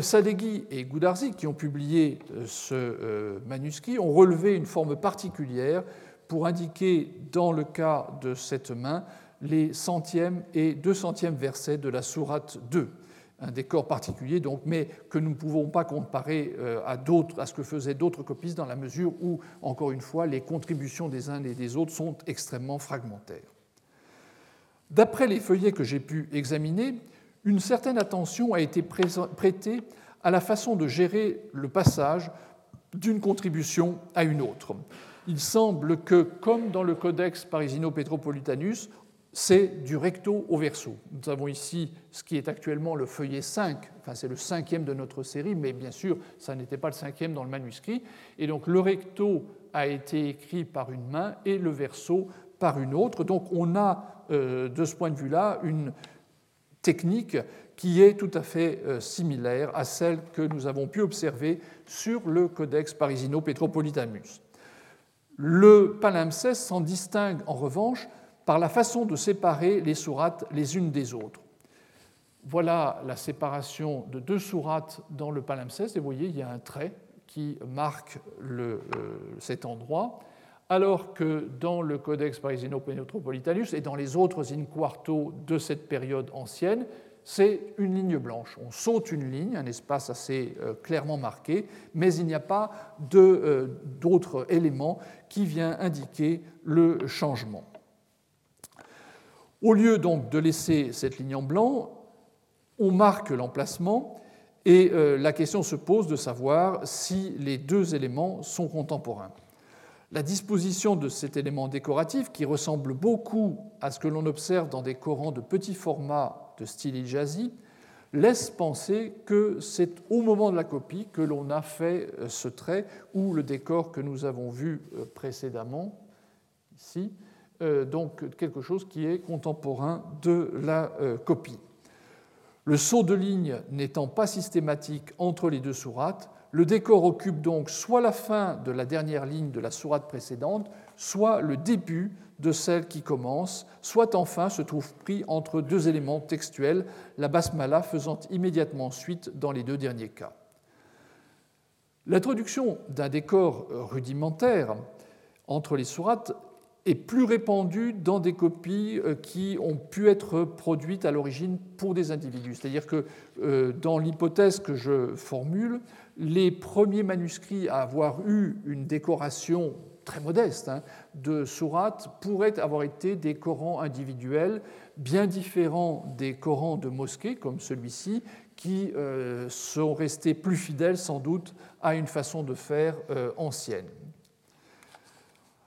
Sadeghi et Goudarzi, qui ont publié ce manuscrit, ont relevé une forme particulière pour indiquer, dans le cas de cette main, les centièmes et deux centièmes versets de la sourate 2 un décor particulier, donc, mais que nous ne pouvons pas comparer à, à ce que faisaient d'autres copistes dans la mesure où, encore une fois, les contributions des uns et des autres sont extrêmement fragmentaires. D'après les feuillets que j'ai pu examiner, une certaine attention a été prêtée à la façon de gérer le passage d'une contribution à une autre. Il semble que, comme dans le Codex Parisino-Petropolitanus, c'est du recto au verso. Nous avons ici ce qui est actuellement le feuillet 5, enfin c'est le cinquième de notre série, mais bien sûr, ça n'était pas le cinquième dans le manuscrit. Et donc le recto a été écrit par une main et le verso par une. Donc on a euh, de ce point de vue-là, une technique qui est tout à fait euh, similaire à celle que nous avons pu observer sur le Codex Parisino-Petropolitanus. Le palimpseste s'en distingue en revanche par la façon de séparer les sourates les unes des autres. Voilà la séparation de deux sourates dans le palimpseste, et vous voyez, il y a un trait qui marque euh, cet endroit alors que dans le Codex Parisino-Petropolitanus et dans les autres in quarto de cette période ancienne, c'est une ligne blanche. On saute une ligne, un espace assez euh, clairement marqué, mais il n'y a pas euh, d'autres éléments qui viennent indiquer le changement. Au lieu donc de laisser cette ligne en blanc, on marque l'emplacement et euh, la question se pose de savoir si les deux éléments sont contemporains la disposition de cet élément décoratif, qui ressemble beaucoup à ce que l'on observe dans des Corans de petit format de style ijazi, laisse penser que c'est au moment de la copie que l'on a fait euh, ce trait ou le décor que nous avons vu euh, précédemment, ici, euh, donc quelque chose qui est contemporain de la copie. Le saut de ligne n'étant pas systématique entre les deux sourates, le décor occupe donc soit la fin de la dernière ligne de la sourate précédente, soit le début de celle qui commence, soit enfin se trouve pris entre deux éléments textuels, la basmala faisant immédiatement suite dans les deux derniers cas. L'introduction d'un décor rudimentaire entre les sourates est plus répandue dans des copies euh, qui ont pu être produites à l'origine pour des individus. C'est-à-dire que euh, dans l'hypothèse que je formule, les premiers manuscrits à avoir eu une décoration très modeste hein, de sourates pourraient avoir été des Corans individuels, bien différents des Corans de mosquée comme celui-ci, qui euh, sont restés plus fidèles sans doute à une façon de faire euh, ancienne.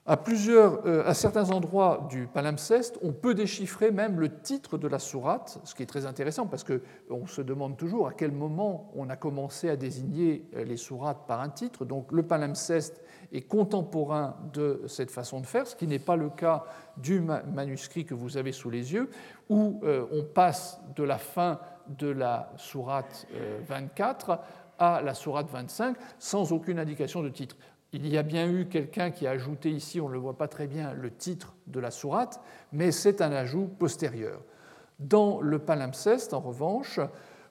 À, plusieurs, euh, à certains endroits du palimpseste, on peut déchiffrer même le titre de la sourate, ce qui est très intéressant parce qu'on se demande toujours à quel moment on a commencé à désigner euh, les sourates par un titre. Donc le palimpseste est contemporain de cette façon de faire, ce qui n'est pas le cas du manuscrit que vous avez sous les yeux, où euh, on passe de la fin de la sourate 24 à la sourate 25 sans aucune indication de titre. Il y a bien eu quelqu'un qui a ajouté ici, on ne le voit pas très bien, le titre de la sourate, mais c'est un ajout postérieur. Dans le palimpseste, en revanche,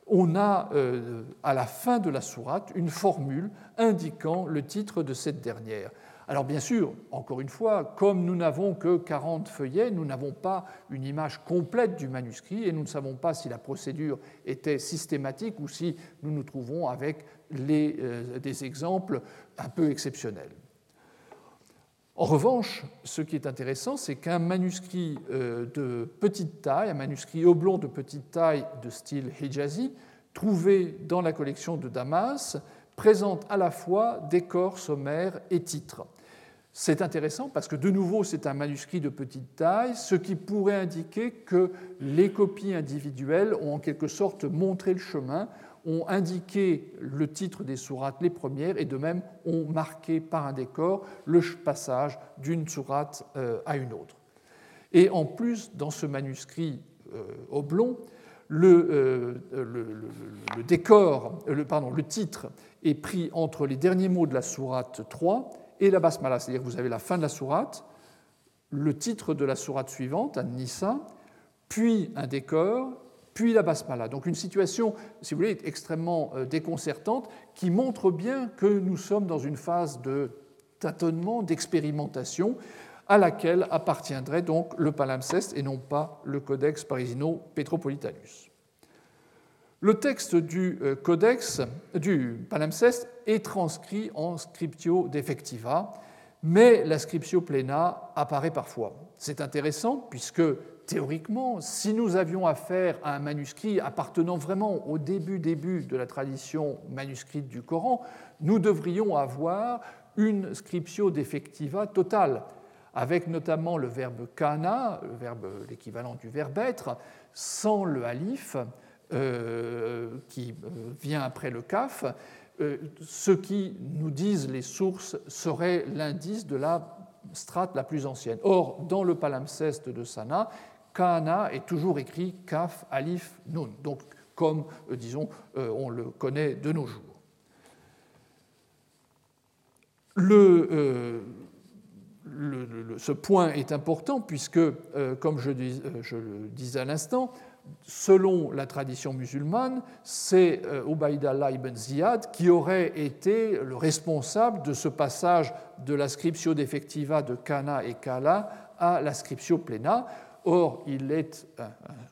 on a euh, à la fin de la sourate une formule indiquant le titre de cette dernière. Alors bien sûr, encore une fois, comme nous n'avons que 40 feuillets, nous n'avons pas une image complète du manuscrit et nous ne savons pas si la procédure était systématique ou si nous nous trouvons avec euh, des exemples un peu exceptionnels. En revanche, ce qui est intéressant, c'est qu'un manuscrit euh, de petite taille, un manuscrit oblong de petite taille de style Hijazi, trouvé dans la collection de Damas, présente à la fois décor, sommaire et titre. C'est intéressant parce que de nouveau c'est un manuscrit de petite taille, ce qui pourrait indiquer que les copies individuelles ont en quelque sorte montré le chemin ont indiqué le titre des sourates les premières et de même ont marqué par un décor le passage d'une sourate euh, à une autre. Et en plus, dans ce manuscrit euh, oblong, le, euh, le, titre est pris entre les derniers mots de la sourate 3 et la basmala, c'est-à-dire que vous avez la fin de la sourate, le titre de la sourate suivante, An-Nisa, puis un décor, puis la basmala. Donc une situation, si vous voulez, extrêmement euh, déconcertante qui montre bien que nous sommes dans une phase de tâtonnement, d'expérimentation à laquelle appartiendrait donc le palimpseste et non pas le Codex Parisino-Petropolitanus. Le texte du euh, codex du palimpseste est transcrit en scriptio defectiva, mais la scriptio plena apparaît parfois. C'est intéressant puisque théoriquement, si nous avions affaire à un manuscrit appartenant vraiment au début début de la tradition manuscrite du Coran, nous devrions avoir une scriptio defectiva totale, avec notamment le verbe kana, l'équivalent du verbe être, sans le alif euh, qui euh, vient après le kaf. Euh, ce qui nous disent les sources serait l'indice de la strate la plus ancienne. Or, dans le palimpseste de Sana, Kana est toujours écrit Kaf, Alif, Nun, donc comme, disons, on le connaît de nos jours. Euh, ce point est important puisque, comme je, je, le disais à l'instant, selon la tradition musulmane, c'est Ubaidallah ibn Ziyad qui aurait été le responsable de ce passage de la scriptio defectiva de Kana et Kala à la scriptio plena, Or, il est un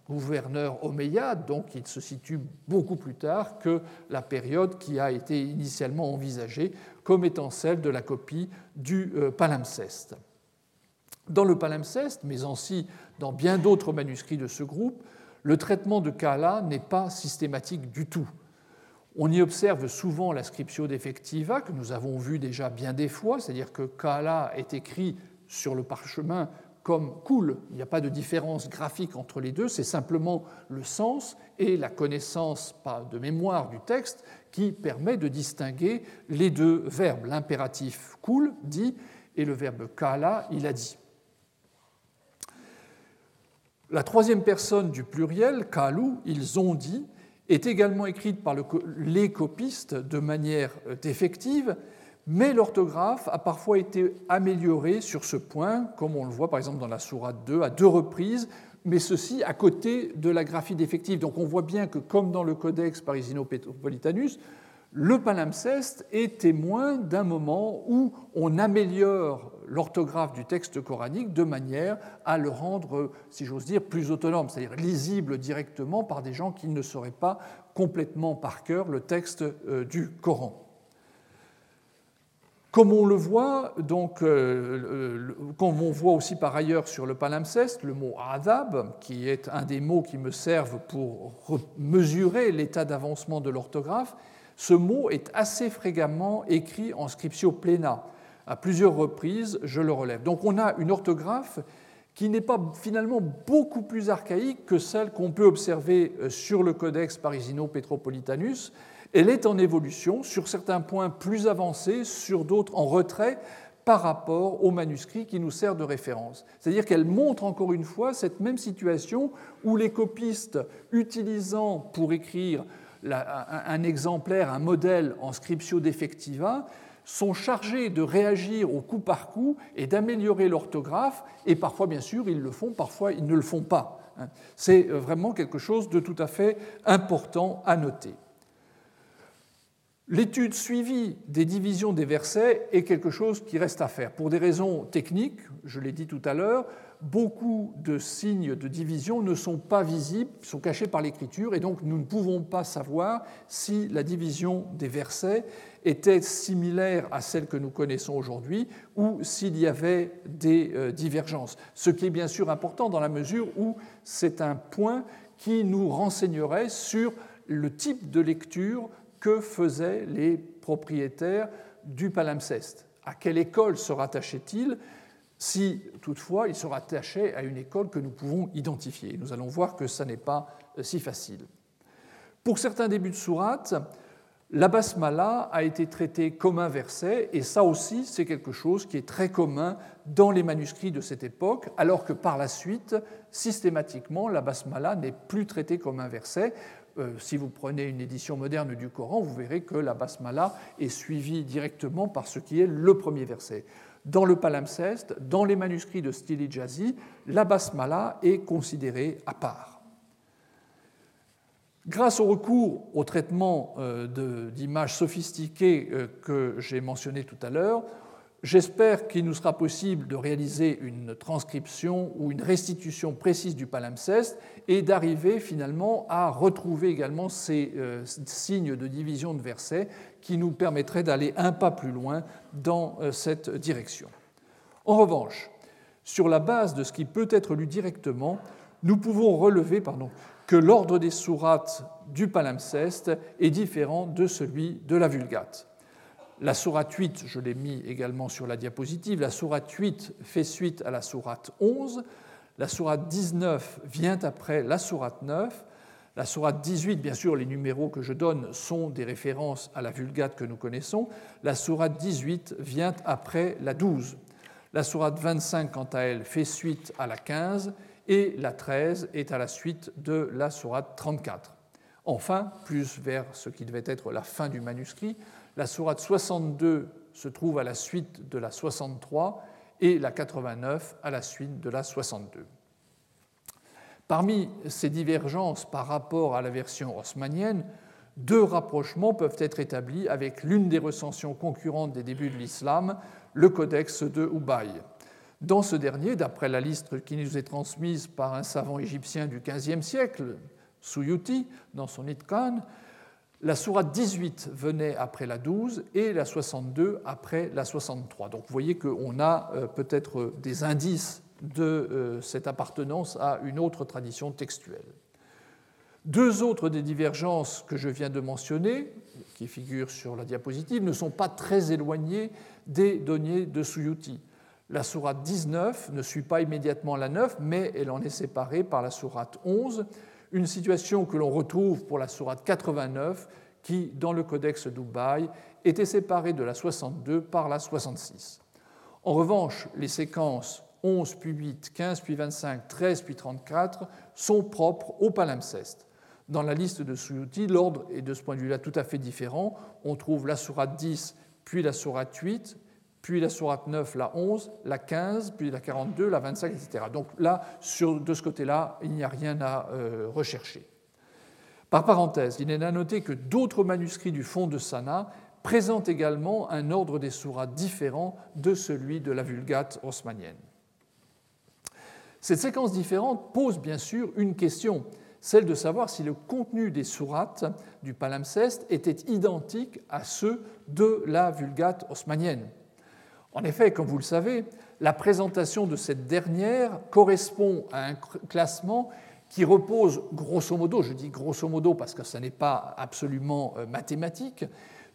gouverneur omeyyade, donc il se situe beaucoup plus tard que la période qui a été initialement envisagée comme étant celle de la copie du euh, palimpseste. Dans le palimpseste, mais aussi dans bien d'autres manuscrits de ce groupe, le traitement de Kala n'est pas systématique du tout. On y observe souvent la scriptio defectiva, que nous avons vu déjà bien des fois, c'est-à-dire que Kala est écrit sur le parchemin comme cool. Il n'y a pas de différence graphique entre les deux, c'est simplement le sens et la connaissance de mémoire du texte qui permet de distinguer les deux verbes. L'impératif cool dit et le verbe kala, il a dit. La troisième personne du pluriel, kalu, ils ont dit, est également écrite par les copistes de manière défective mais l'orthographe a parfois été améliorée sur ce point, comme on le voit par exemple dans la Sourate 2 à deux reprises, mais ceci à côté de la graphie défective. Donc on voit bien que, comme dans le Codex Parisino-Petropolitanus, le palimpseste est témoin d'un moment où on améliore l'orthographe du texte coranique de manière à le rendre, si j'ose dire, plus autonome, c'est-à-dire lisible directement par des gens qui ne sauraient pas complètement par cœur le texte euh, du Coran. Comme on le voit, donc, euh, comme on voit aussi par ailleurs sur le palimpseste, le mot adab, qui est un des mots qui me servent pour mesurer l'état d'avancement de l'orthographe, ce mot est assez fréquemment écrit en scriptio plena. À plusieurs reprises, je le relève. Donc on a une orthographe qui n'est pas finalement beaucoup plus archaïque que celle qu'on peut observer euh, sur le Codex Parisino-Petropolitanus, elle est en évolution, sur certains points plus avancés, sur d'autres en retrait par rapport au manuscrit qui nous sert de référence. C'est-à-dire qu'elle montre encore une fois cette même situation où les copistes, utilisant pour écrire un exemplaire, un modèle en scriptio defectiva, sont chargés de réagir au coup par coup et d'améliorer l'orthographe, et parfois, bien sûr, ils le font, parfois, ils ne le font pas. Hein. C'est euh, vraiment quelque chose de tout à fait important à noter. L'étude suivie des divisions des versets est quelque chose qui reste à faire. Pour des raisons techniques, je l'ai dit tout à l'heure, beaucoup de signes de division ne sont pas visibles, sont cachés par l'écriture, et donc nous ne pouvons pas savoir si la division des versets était similaire à celle que nous connaissons aujourd'hui ou s'il y avait des euh, divergences. Ce qui est bien sûr important dans la mesure où c'est un point qui nous renseignerait sur le type de lecture que faisaient les propriétaires du palimpseste. À quelle école se rattachaient-ils si toutefois ils se rattachaient à une école que nous pouvons identifier Nous allons voir que ça n'est pas euh, si facile. Pour certains débuts de sourate, la basmala a été traitée comme un verset, et ça aussi, c'est quelque chose qui est très commun dans les manuscrits de cette époque, alors que par la suite, systématiquement, la basmala n'est plus traitée comme un verset. Euh, si vous prenez une édition moderne du Coran, vous verrez que la basmala est suivie directement par ce qui est le premier verset. Dans le palimpseste, dans les manuscrits de Stili Jazi, la basmala est considérée à part. Grâce au recours au traitement euh, d'images sophistiquées euh, que j'ai mentionné tout à l'heure, j'espère qu'il nous sera possible de réaliser une transcription ou une restitution précise du palimpseste et d'arriver finalement à retrouver également ces euh, signes de division de versets qui nous permettraient d'aller un pas plus loin dans cette direction. En revanche, sur la base de ce qui peut être lu directement, nous pouvons relever que l'ordre des sourates du palimpseste est différent de celui de la Vulgate. La sourate 8, je l'ai mis également sur la diapositive, la sourate 8 fait suite à la sourate 11, la sourate 19 vient après la sourate 9, la sourate 18, bien sûr, les numéros que je donne sont des références à la Vulgate que nous connaissons, la sourate 18 vient après la 12. La sourate 25, quant à elle, fait suite à la 15 et la 13 est à la suite de la sourate 34. Enfin, plus vers ce qui devait être la fin du manuscrit, la sourate 62 se trouve à la suite de la 63 et la 89 à la suite de la 62. Parmi ces divergences par rapport à la version haussmannienne, deux rapprochements peuvent être établis avec l'une des recensions concurrentes des débuts de l'islam, le codex de Ubaye. Dans ce dernier, d'après la liste qui nous est transmise par un savant égyptien du XVe siècle, Suyuti, dans son Itkan, la sourate 18 venait après la 12 et la 62 après la 63. Donc vous voyez qu'on a euh, peut-être des indices de euh, cette appartenance à une autre tradition textuelle. Deux autres des divergences que je viens de mentionner, qui figurent sur la diapositive, ne sont pas très éloignées des données de Suyuti. La sourate 19 ne suit pas immédiatement la 9, mais elle en est séparée par la sourate 11, une situation que l'on retrouve pour la sourate 89, qui, dans le codex d'Ubaï, était séparée de la 62 par la 66. En revanche, les séquences 11 puis 8, 15 puis 25, 13 puis 34 sont propres au palimpseste. Dans la liste de Suyuti, l'ordre est de ce point de vue-là tout à fait différent. On trouve la sourate 10, puis la sourate 8, puis la sourate 9, la 11, la 15, puis la 42, la 25, etc. Donc là, de ce côté-là, il n'y a rien à euh, rechercher. Par parenthèse, il est à noter que d'autres manuscrits du fond de Sana présentent également un ordre des sourates différent de celui de la Vulgate haussmannienne. Cette séquence différente pose bien sûr une question, celle de savoir si le contenu des sourates du palimpseste était identique à ceux de la Vulgate haussmannienne. En effet, comme vous le savez, la présentation de cette dernière correspond à un classement qui repose grosso modo, je dis grosso modo parce que ce n'est pas absolument euh, mathématique,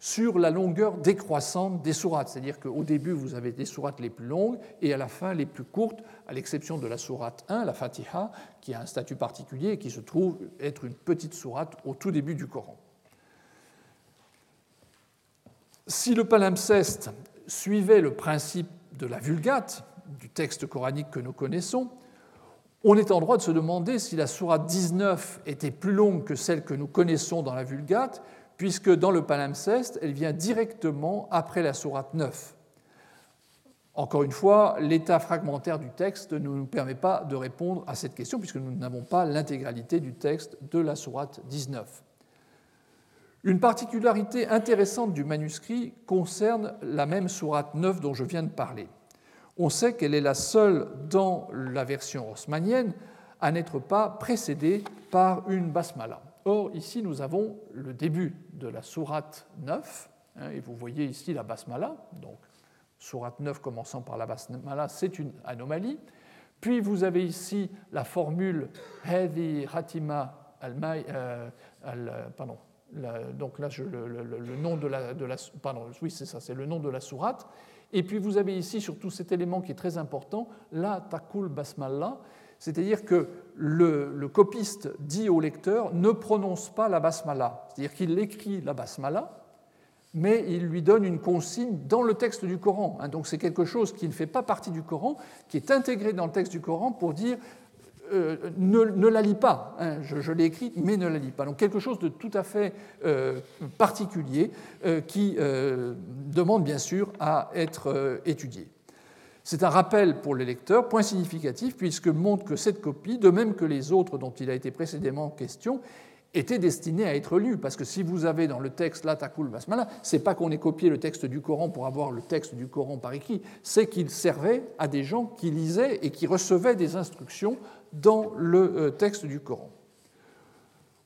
sur la longueur décroissante des sourates. C'est-à-dire qu'au début, vous avez des sourates les plus longues et à la fin les plus courtes, à l'exception de la sourate 1, la Fatiha, qui a un statut particulier et qui se trouve être une petite sourate au tout début du Coran. Si le palimpseste suivait le principe de la Vulgate, du texte coranique que nous connaissons, on est en droit de se demander si la sourate 19 était plus longue que celle que nous connaissons dans la Vulgate, puisque dans le palimpseste, elle vient directement après la sourate 9. Encore une fois, l'état fragmentaire du texte ne nous permet pas de répondre à cette question, puisque nous n'avons pas l'intégralité du texte de la sourate 19. Une particularité intéressante du manuscrit concerne la même sourate 9 dont je viens de parler. On sait qu'elle est la seule dans la version haussmannienne à n'être pas précédée par une basmala. Or, ici, nous avons le début de la sourate 9, hein, et vous voyez ici la basmala, donc sourate 9 commençant par la basmala, c'est une anomalie. Puis vous avez ici la formule Hadi Hatima al, euh, pardon, donc là, le, nom de la, de pardon, oui, c'est ça, c'est le nom de la sourate. Et puis vous avez ici surtout cet élément qui est très important, la takul basmala, c'est-à-dire que le, copiste dit au lecteur ne prononce pas la basmala, c'est-à-dire qu'il écrit la basmala, mais il lui donne une consigne dans le texte du Coran. Hein. Donc c'est quelque chose qui ne fait pas partie du Coran, qui est intégré dans le texte du Coran pour dire euh, ne, la lit pas. Hein. je, l'ai écrit, mais ne la lit pas. Donc quelque chose de tout à fait euh, particulier euh, qui demande bien sûr à être étudié. C'est un rappel pour le lecteur, point significatif, puisque montre que cette copie, de même que les autres dont il a été précédemment question, était destinée à être lue. Parce que si vous avez dans le texte l'Atakul Basmala, c'est pas qu'on ait copié le texte du Coran pour avoir le texte du Coran par écrit, c'est qu'il servait à des gens qui lisaient et qui recevaient des instructions dans le euh, texte du Coran.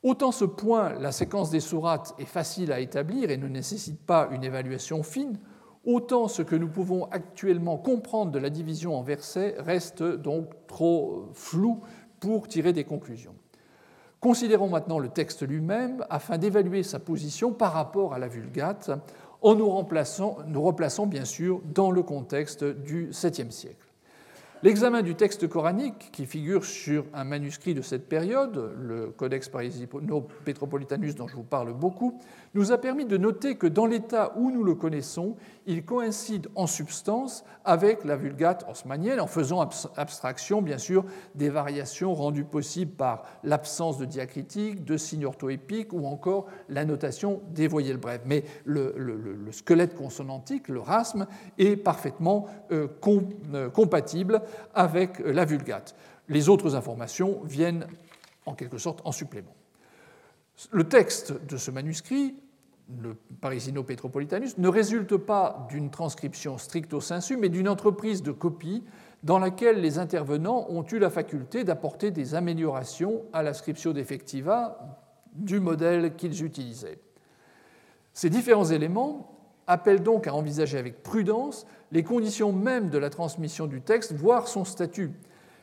Autant ce point, la séquence des sourates, est facile à établir et ne nécessite pas une évaluation fine, autant ce que nous pouvons actuellement comprendre de la division en versets reste donc trop flou pour tirer des conclusions. Considérons maintenant le texte lui-même afin d'évaluer sa position par rapport à la Vulgate en nous, nous replaçant bien sûr dans le contexte du 7e siècle. L'examen du texte coranique, qui figure sur un manuscrit de cette période, le Codex Parisino-Petropolitanus dont je vous parle beaucoup, nous a permis de noter que dans l'état où nous le connaissons, il coïncide en substance avec la Vulgate haussmannienne, en faisant abstraction, bien sûr, des variations rendues possibles par l'absence de diacritique, de signes orthoépiques ou encore la notation des voyelles brèves. Mais le, squelette consonantique, le rasme, est parfaitement euh, euh, compatible avec la Vulgate. Les autres informations viennent en quelque sorte en supplément. Le texte de ce manuscrit, le Parisino Petropolitanus, ne résulte pas d'une transcription stricto sensu, mais d'une entreprise de copie dans laquelle les intervenants ont eu la faculté d'apporter des améliorations à la scriptio defectiva du modèle qu'ils utilisaient. Ces différents éléments appellent donc à envisager avec prudence les conditions mêmes de la transmission du texte, voire son statut.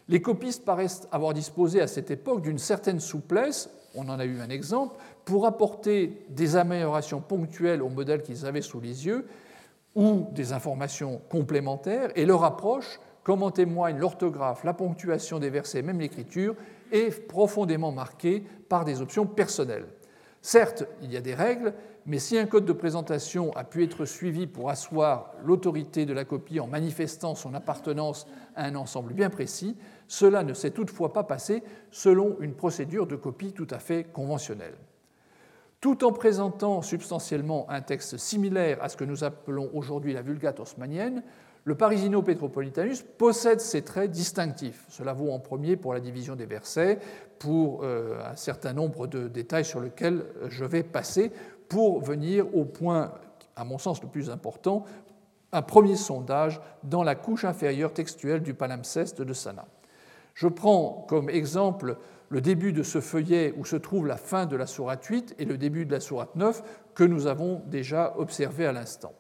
Les copistes paraissent avoir disposé à cette époque d'une certaine souplesse on en a eu un exemple, pour apporter des améliorations ponctuelles au modèle qu'ils avaient sous les yeux ou des informations complémentaires, et leur approche, comme en témoigne l'orthographe, la ponctuation des versets, même l'écriture, est profondément marquée par des options personnelles. Certes, il y a des règles, mais si un code de présentation a pu être suivi pour asseoir l'autorité de la copie en manifestant son appartenance à un ensemble bien précis, cela ne s'est toutefois pas passé selon une procédure de copie tout à fait conventionnelle. Tout en présentant substantiellement un texte similaire à ce que nous appelons aujourd'hui la Vulgate haussmannienne, le Parisino Petropolitanus possède ces traits distinctifs. Cela vaut en premier pour la division des versets, pour euh, un certain nombre de détails sur lesquels je vais passer pour venir au point, à mon sens, le plus important, un premier sondage dans la couche inférieure textuelle du palimpseste de Sana. Je prends comme exemple le début de ce feuillet où se trouve la fin de la sourate 8 et le début de la sourate 9 que nous avons déjà observé à l'instant.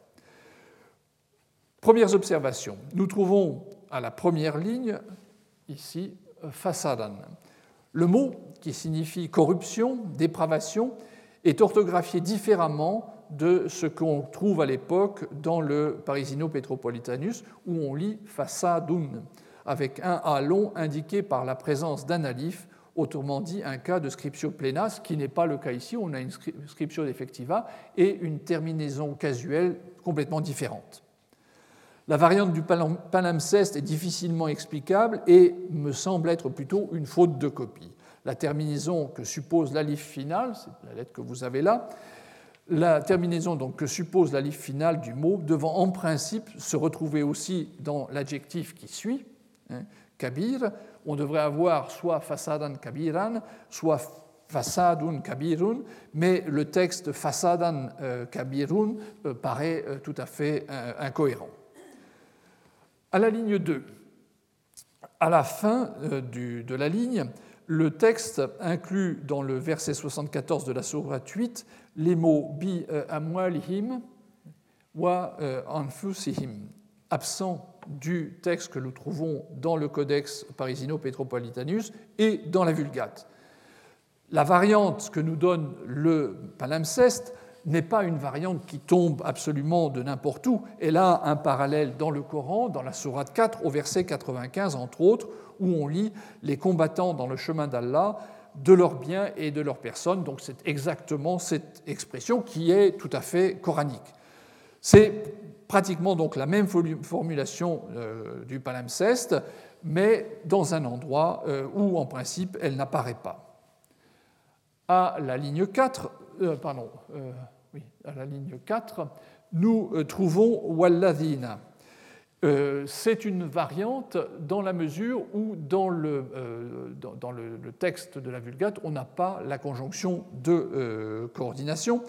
Premières observations. Nous trouvons à la première ligne, ici, fasadan. Le mot qui signifie corruption, dépravation, est orthographié différemment de ce qu'on trouve à l'époque dans le Parisino Petropolitanus, où on lit fasadun avec un A long indiqué par la présence d'un alif, autrement dit un cas de scriptio plena, ce qui n'est pas le cas ici, on a une scriptio defectiva et une terminaison casuelle complètement différente. La variante du palimpseste est difficilement explicable et me semble être plutôt une faute de copie. La terminaison que suppose l'alif final, c'est la lettre que vous avez là, la terminaison donc, que suppose la livre finale du mot devant en principe se retrouver aussi dans l'adjectif qui suit, hein, kabir. On devrait avoir soit fasadan kabiran, soit fasadun kabirun, mais le texte fasadan euh, kabirun euh, paraît euh, tout à fait incohérent. À la ligne 2, à la fin de la ligne, le texte inclut dans le verset 74 de la Sourate 8 les mots bi amwalihim wa anfusihim, absents du texte que nous trouvons dans le Codex Parisino-Petropolitanus et dans la Vulgate. La variante que nous donne le palimpseste n'est pas une variante qui tombe absolument de n'importe où. Elle a un parallèle dans le Coran, dans la Sourate 4, au verset 95, entre autres, où on lit Les combattants dans le chemin d'Allah, de leurs biens et de leurs personnes. Donc c'est exactement cette expression qui est tout à fait coranique. C'est pratiquement donc la même formulation euh, du palimpseste, mais dans un endroit euh, où en principe elle n'apparaît pas. À la ligne 4, euh, pardon, oui, à la ligne 4, nous trouvons Walladina. C'est une variante dans la mesure où dans le, dans le, texte de la Vulgate, on n'a pas la conjonction de coordination.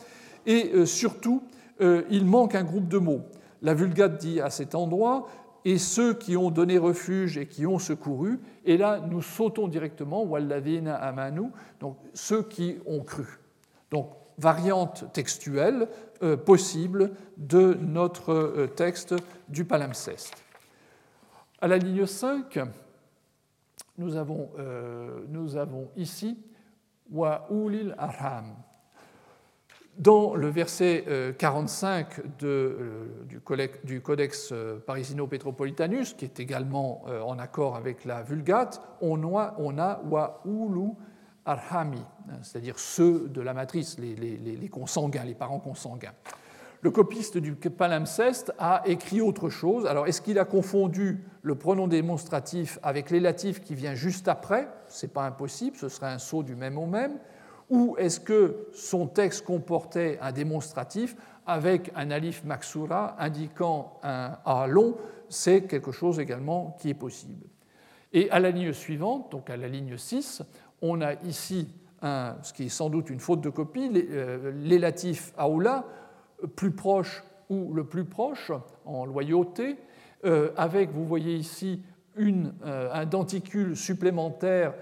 Et surtout, il manque un groupe de mots. La Vulgate dit à cet endroit et ceux qui ont donné refuge et qui ont secouru. Et là, nous sautons directement, Walladina amanu, donc ceux qui ont cru. Donc, variante textuelle euh, possible de notre euh, texte du palimpseste. À la ligne 5, nous avons, euh, nous avons ici Wa ulil arham. Dans le verset 45 euh, du Codex Parisino-Petropolitanus, qui est également en accord avec la Vulgate, on a, on arhami, hein, c'est-à-dire ceux de la matrice, les, consanguins, les parents consanguins. Le copiste du palimpseste a écrit autre chose. Alors, est-ce qu'il a confondu le pronom démonstratif avec l'élatif qui vient juste après? Ce n'est pas impossible, ce serait un saut du même au même ou est-ce que son texte comportait un démonstratif avec un alif maxura indiquant un A long? C'est quelque chose également qui est possible. Et à la ligne suivante, donc à la ligne 6, on a ici ce qui est sans doute une faute de copie, l'élatif euh, aoula, plus proche ou le plus proche en loyauté, euh, avec, vous voyez ici, euh, un denticule supplémentaire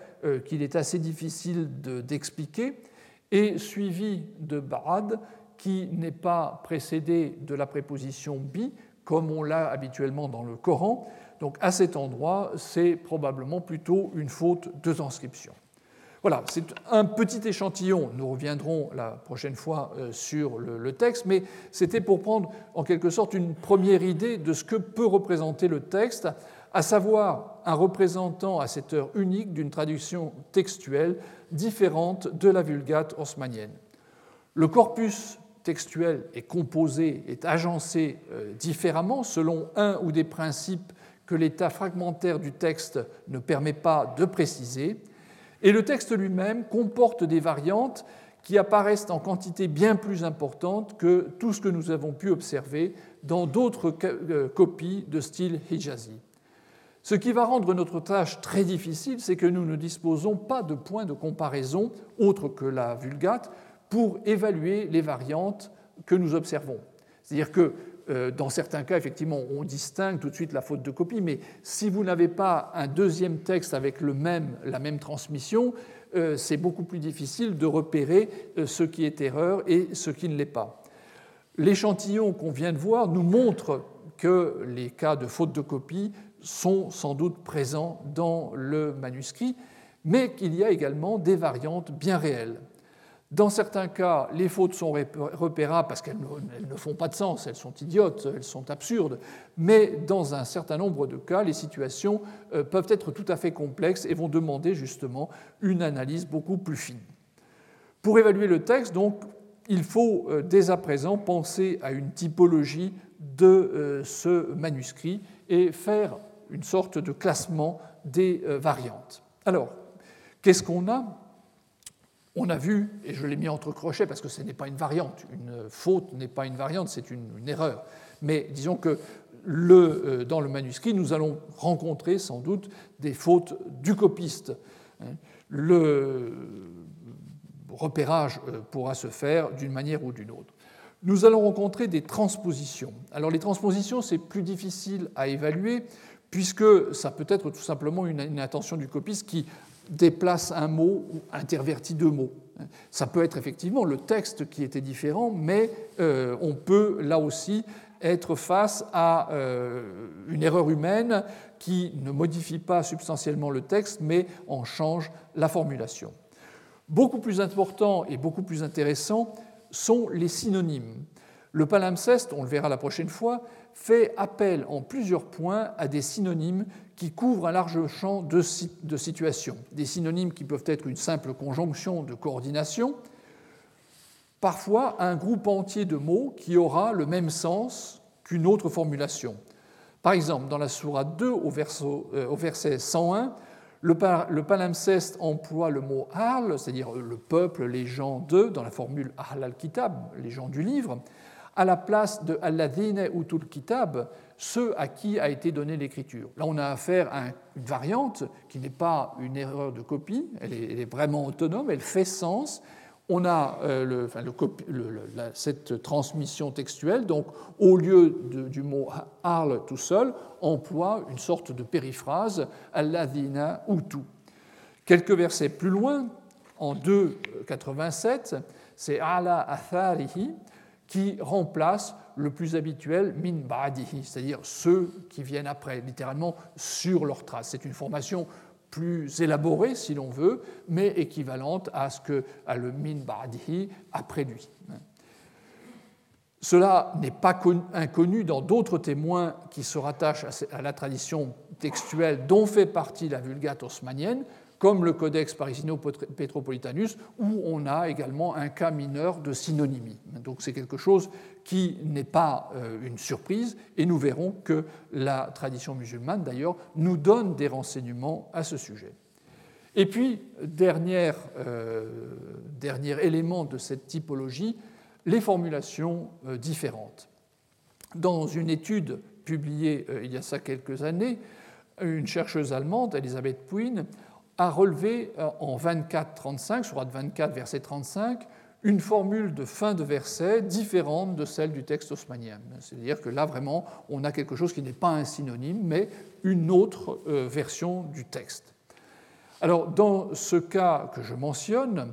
qu'il est assez difficile d'expliquer, et suivi de ba'ad, qui n'est pas précédé de la préposition bi, comme on l'a habituellement dans le Coran. Donc à cet endroit, c'est probablement plutôt une faute de transcription. Voilà, c'est un petit échantillon. Nous reviendrons la prochaine fois euh, sur le texte, mais c'était pour prendre en quelque sorte une première idée de ce que peut représenter le texte à savoir un représentant à cette heure unique d'une traduction textuelle différente de la Vulgate haussmannienne. Le corpus textuel est composé, est agencé euh, différemment selon un ou des principes que l'état fragmentaire du texte ne permet pas de préciser, et le texte lui-même comporte des variantes qui apparaissent en quantité bien plus importante que tout ce que nous avons pu observer dans d'autres euh, copies de style hijazi. Ce qui va rendre notre tâche très difficile, c'est que nous ne disposons pas de points de comparaison autres que la Vulgate pour évaluer les variantes que nous observons. C'est-à-dire que dans certains cas, effectivement, on distingue tout de suite la faute de copie, mais si vous n'avez pas un deuxième texte avec la même transmission, euh, c'est beaucoup plus difficile de repérer euh, ce qui est erreur et ce qui ne l'est pas. L'échantillon qu'on vient de voir nous montre que les cas de faute de copie sont sans doute présents dans le manuscrit, mais qu'il y a également des variantes bien réelles. Dans certains cas, les fautes sont repérables parce qu'elles ne font pas de sens, elles sont idiotes, elles sont absurdes, mais dans un certain nombre de cas, les situations euh, peuvent être tout à fait complexes et vont demander justement une analyse beaucoup plus fine. Pour évaluer le texte, donc, il faut euh, dès à présent penser à une typologie de euh, ce manuscrit et faire une sorte de classement des variantes. Alors, qu'est-ce qu'on a? On a vu, et je l'ai mis entre crochets parce que ce n'est pas une variante, une faute n'est pas une variante, c'est une, erreur. Mais disons que euh, dans le manuscrit, nous allons rencontrer sans doute des fautes du copiste. Hein. Le repérage euh, pourra se faire d'une manière ou d'une autre. Nous allons rencontrer des transpositions. Alors les transpositions, c'est plus difficile à évaluer puisque ça peut être tout simplement une, intention du copiste qui déplace un mot ou intervertit deux mots. Ça peut être effectivement le texte qui était différent, mais euh, on peut là aussi être face à euh, une erreur humaine qui ne modifie pas substantiellement le texte, mais en change la formulation. Beaucoup plus important et beaucoup plus intéressant sont les synonymes. Le palimpseste, on le verra la prochaine fois, fait appel en plusieurs points à des synonymes qui couvrent un large champ de, situations. Des synonymes qui peuvent être une simple conjonction de coordination, parfois un groupe entier de mots qui aura le même sens qu'une autre formulation. Par exemple, dans la Sourate 2 au, euh, au verset 101, le, palimpseste emploie le mot Ahl, c'est-à-dire le peuple, les gens de, dans la formule Ahl al-Kitab, les gens du livre, à la place de Alladine Utul Kitab, ceux à qui a été donnée l'écriture. Là, on a affaire à une variante qui n'est pas une erreur de copie, elle est, vraiment autonome, elle fait sens. On a euh, cette transmission textuelle, donc au lieu du mot Arl tout seul, emploie une sorte de périphrase Alladina Utu. Quelques versets plus loin, en 2.87, c'est Ala Atharihi, qui remplace le plus habituel min ba'dihi, c'est-à-dire ceux qui viennent après, littéralement sur leurs traces. C'est une formation plus élaborée, si l'on veut, mais équivalente à ce que le min après lui. Cela n'est pas inconnu dans d'autres témoins qui se rattachent à la tradition textuelle dont fait partie la Vulgate haussmannienne, comme le Codex Parisino-Petropolitanus, où on a également un cas mineur de synonymie. Donc c'est quelque chose qui n'est pas euh, une surprise, et nous verrons que la tradition musulmane, d'ailleurs, nous donne des renseignements à ce sujet. Et puis, dernier, euh, dernier élément de cette typologie, les formulations euh, différentes. Dans une étude publiée il y a ça quelques années, une chercheuse allemande, Elisabeth Puin, a relevé euh, en 24-35, sur 24, verset 35, une formule de fin de verset différente de celle du texte haussmannien. C'est-à-dire que là, vraiment, on a quelque chose qui n'est pas un synonyme, mais une autre euh, version du texte. Alors, dans ce cas que je mentionne,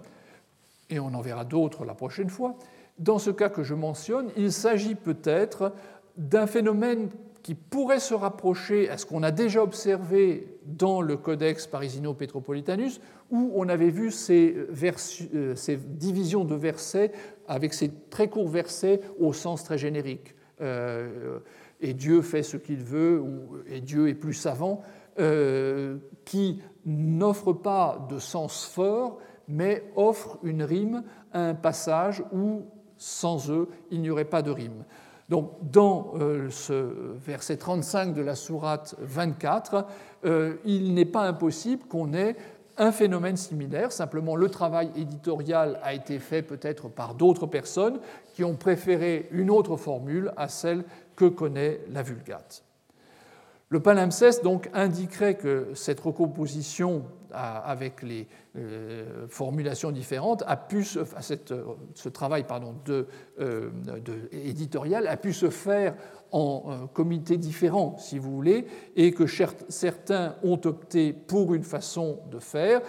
et on en verra d'autres la prochaine fois, dans ce cas que je mentionne, il s'agit peut-être d'un phénomène qui pourrait se rapprocher à ce qu'on a déjà observé dans le Codex Parisino-Petropolitanus, où on avait vu ces, euh, ces, divisions de versets avec ces très courts versets au sens très générique. Euh, et Dieu fait ce qu'il veut, ou, et Dieu est plus savant, euh, qui n'offre pas de sens fort, mais offre une rime à un passage où, sans eux, il n'y aurait pas de rime. Donc, dans euh, ce verset 35 de la sourate 24, euh, il n'est pas impossible qu'on ait un phénomène similaire, simplement le travail éditorial a été fait peut-être par d'autres personnes qui ont préféré une autre formule à celle que connaît la Vulgate. Le palimpseste donc indiquerait que cette recomposition avec les euh, formulations différentes a pu se, ce travail pardon, de, euh, éditorial a pu se faire en euh, comités différents, si vous voulez, et que certains ont opté pour une façon de faire,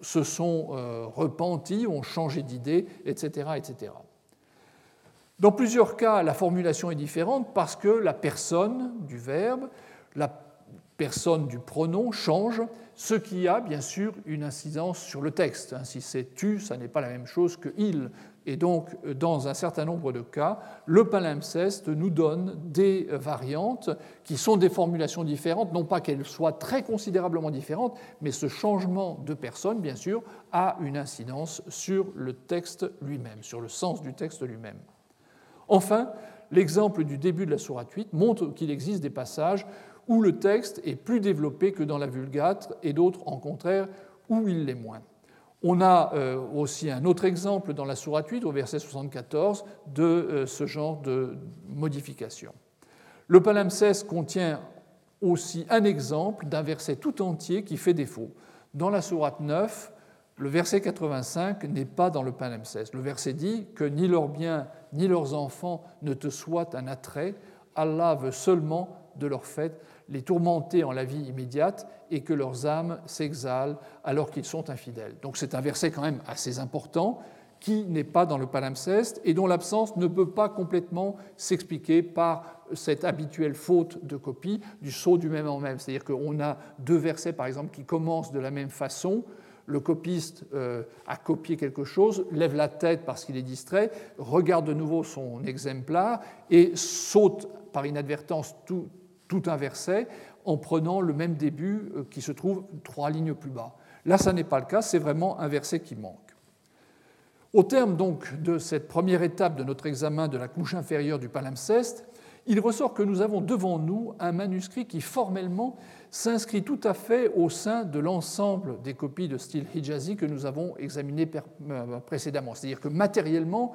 se sont repentis, ont changé d'idée, etc., etc. Dans plusieurs cas, la formulation est différente parce que la personne du verbe la personne du pronom change, ce qui a bien sûr une incidence sur le texte. Si c'est tu, ça n'est pas la même chose que il. Et donc, dans un certain nombre de cas, le palimpseste nous donne des variantes qui sont des formulations différentes, non pas qu'elles soient très considérablement différentes, mais ce changement de personne, bien sûr, a une incidence sur le texte lui-même, sur le sens du texte lui-même. Enfin, l'exemple du début de la sourate 8 montre qu'il existe des passages où le texte est plus développé que dans la Vulgate et d'autres, en contraire, où il l'est moins. On a euh, aussi un autre exemple dans la Sourate 8, au verset 74, de euh, ce genre de modification. Le palimpseste contient aussi un exemple d'un verset tout entier qui fait défaut. Dans la Sourate 9, le verset 85 n'est pas dans le palimpseste. Le verset dit que ni leurs biens ni leurs enfants ne te soient un attrait. Allah veut seulement de leur fait les tourmenter en la vie immédiate et que leurs âmes s'exhalent alors qu'ils sont infidèles. Donc c'est un verset quand même assez important qui n'est pas dans le palimpseste et dont l'absence ne peut pas complètement s'expliquer par cette habituelle faute de copie du saut du même en même. C'est-à-dire qu'on a deux versets, par exemple, qui commencent de la même façon. Le copiste euh, a copié quelque chose, lève la tête parce qu'il est distrait, regarde de nouveau son exemplaire et saute par inadvertance tout, tout un verset en prenant le même début euh, qui se trouve trois lignes plus bas. Là, ça n'est pas le cas, c'est vraiment un verset qui manque. Au terme donc de cette première étape de notre examen de la couche inférieure du palimpseste, il ressort que nous avons devant nous un manuscrit qui formellement s'inscrit tout à fait au sein de l'ensemble des copies de style hijazi que nous avons examinées euh, précédemment. C'est-à-dire que matériellement,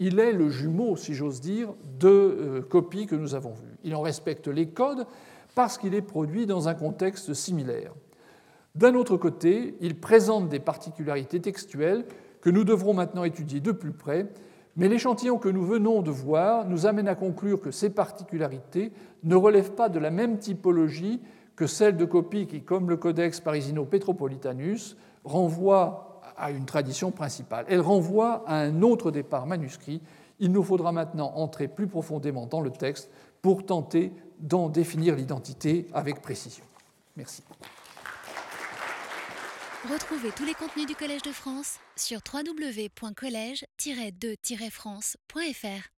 il est le jumeau, si j'ose dire, de euh, copies que nous avons vues. Il en respecte les codes parce qu'il est produit dans un contexte similaire. D'un autre côté, il présente des particularités textuelles que nous devrons maintenant étudier de plus près, mais l'échantillon que nous venons de voir nous amène à conclure que ces particularités ne relèvent pas de la même typologie que celle de copies qui, comme le Codex Parisino-Petropolitanus, renvoient à une tradition principale. Elle renvoie à un autre départ manuscrit. Il nous faudra maintenant entrer plus profondément dans le texte pour tenter d'en définir l'identité avec précision. Merci. Retrouvez tous les contenus du Collège de France sur www.colège-2-france.fr.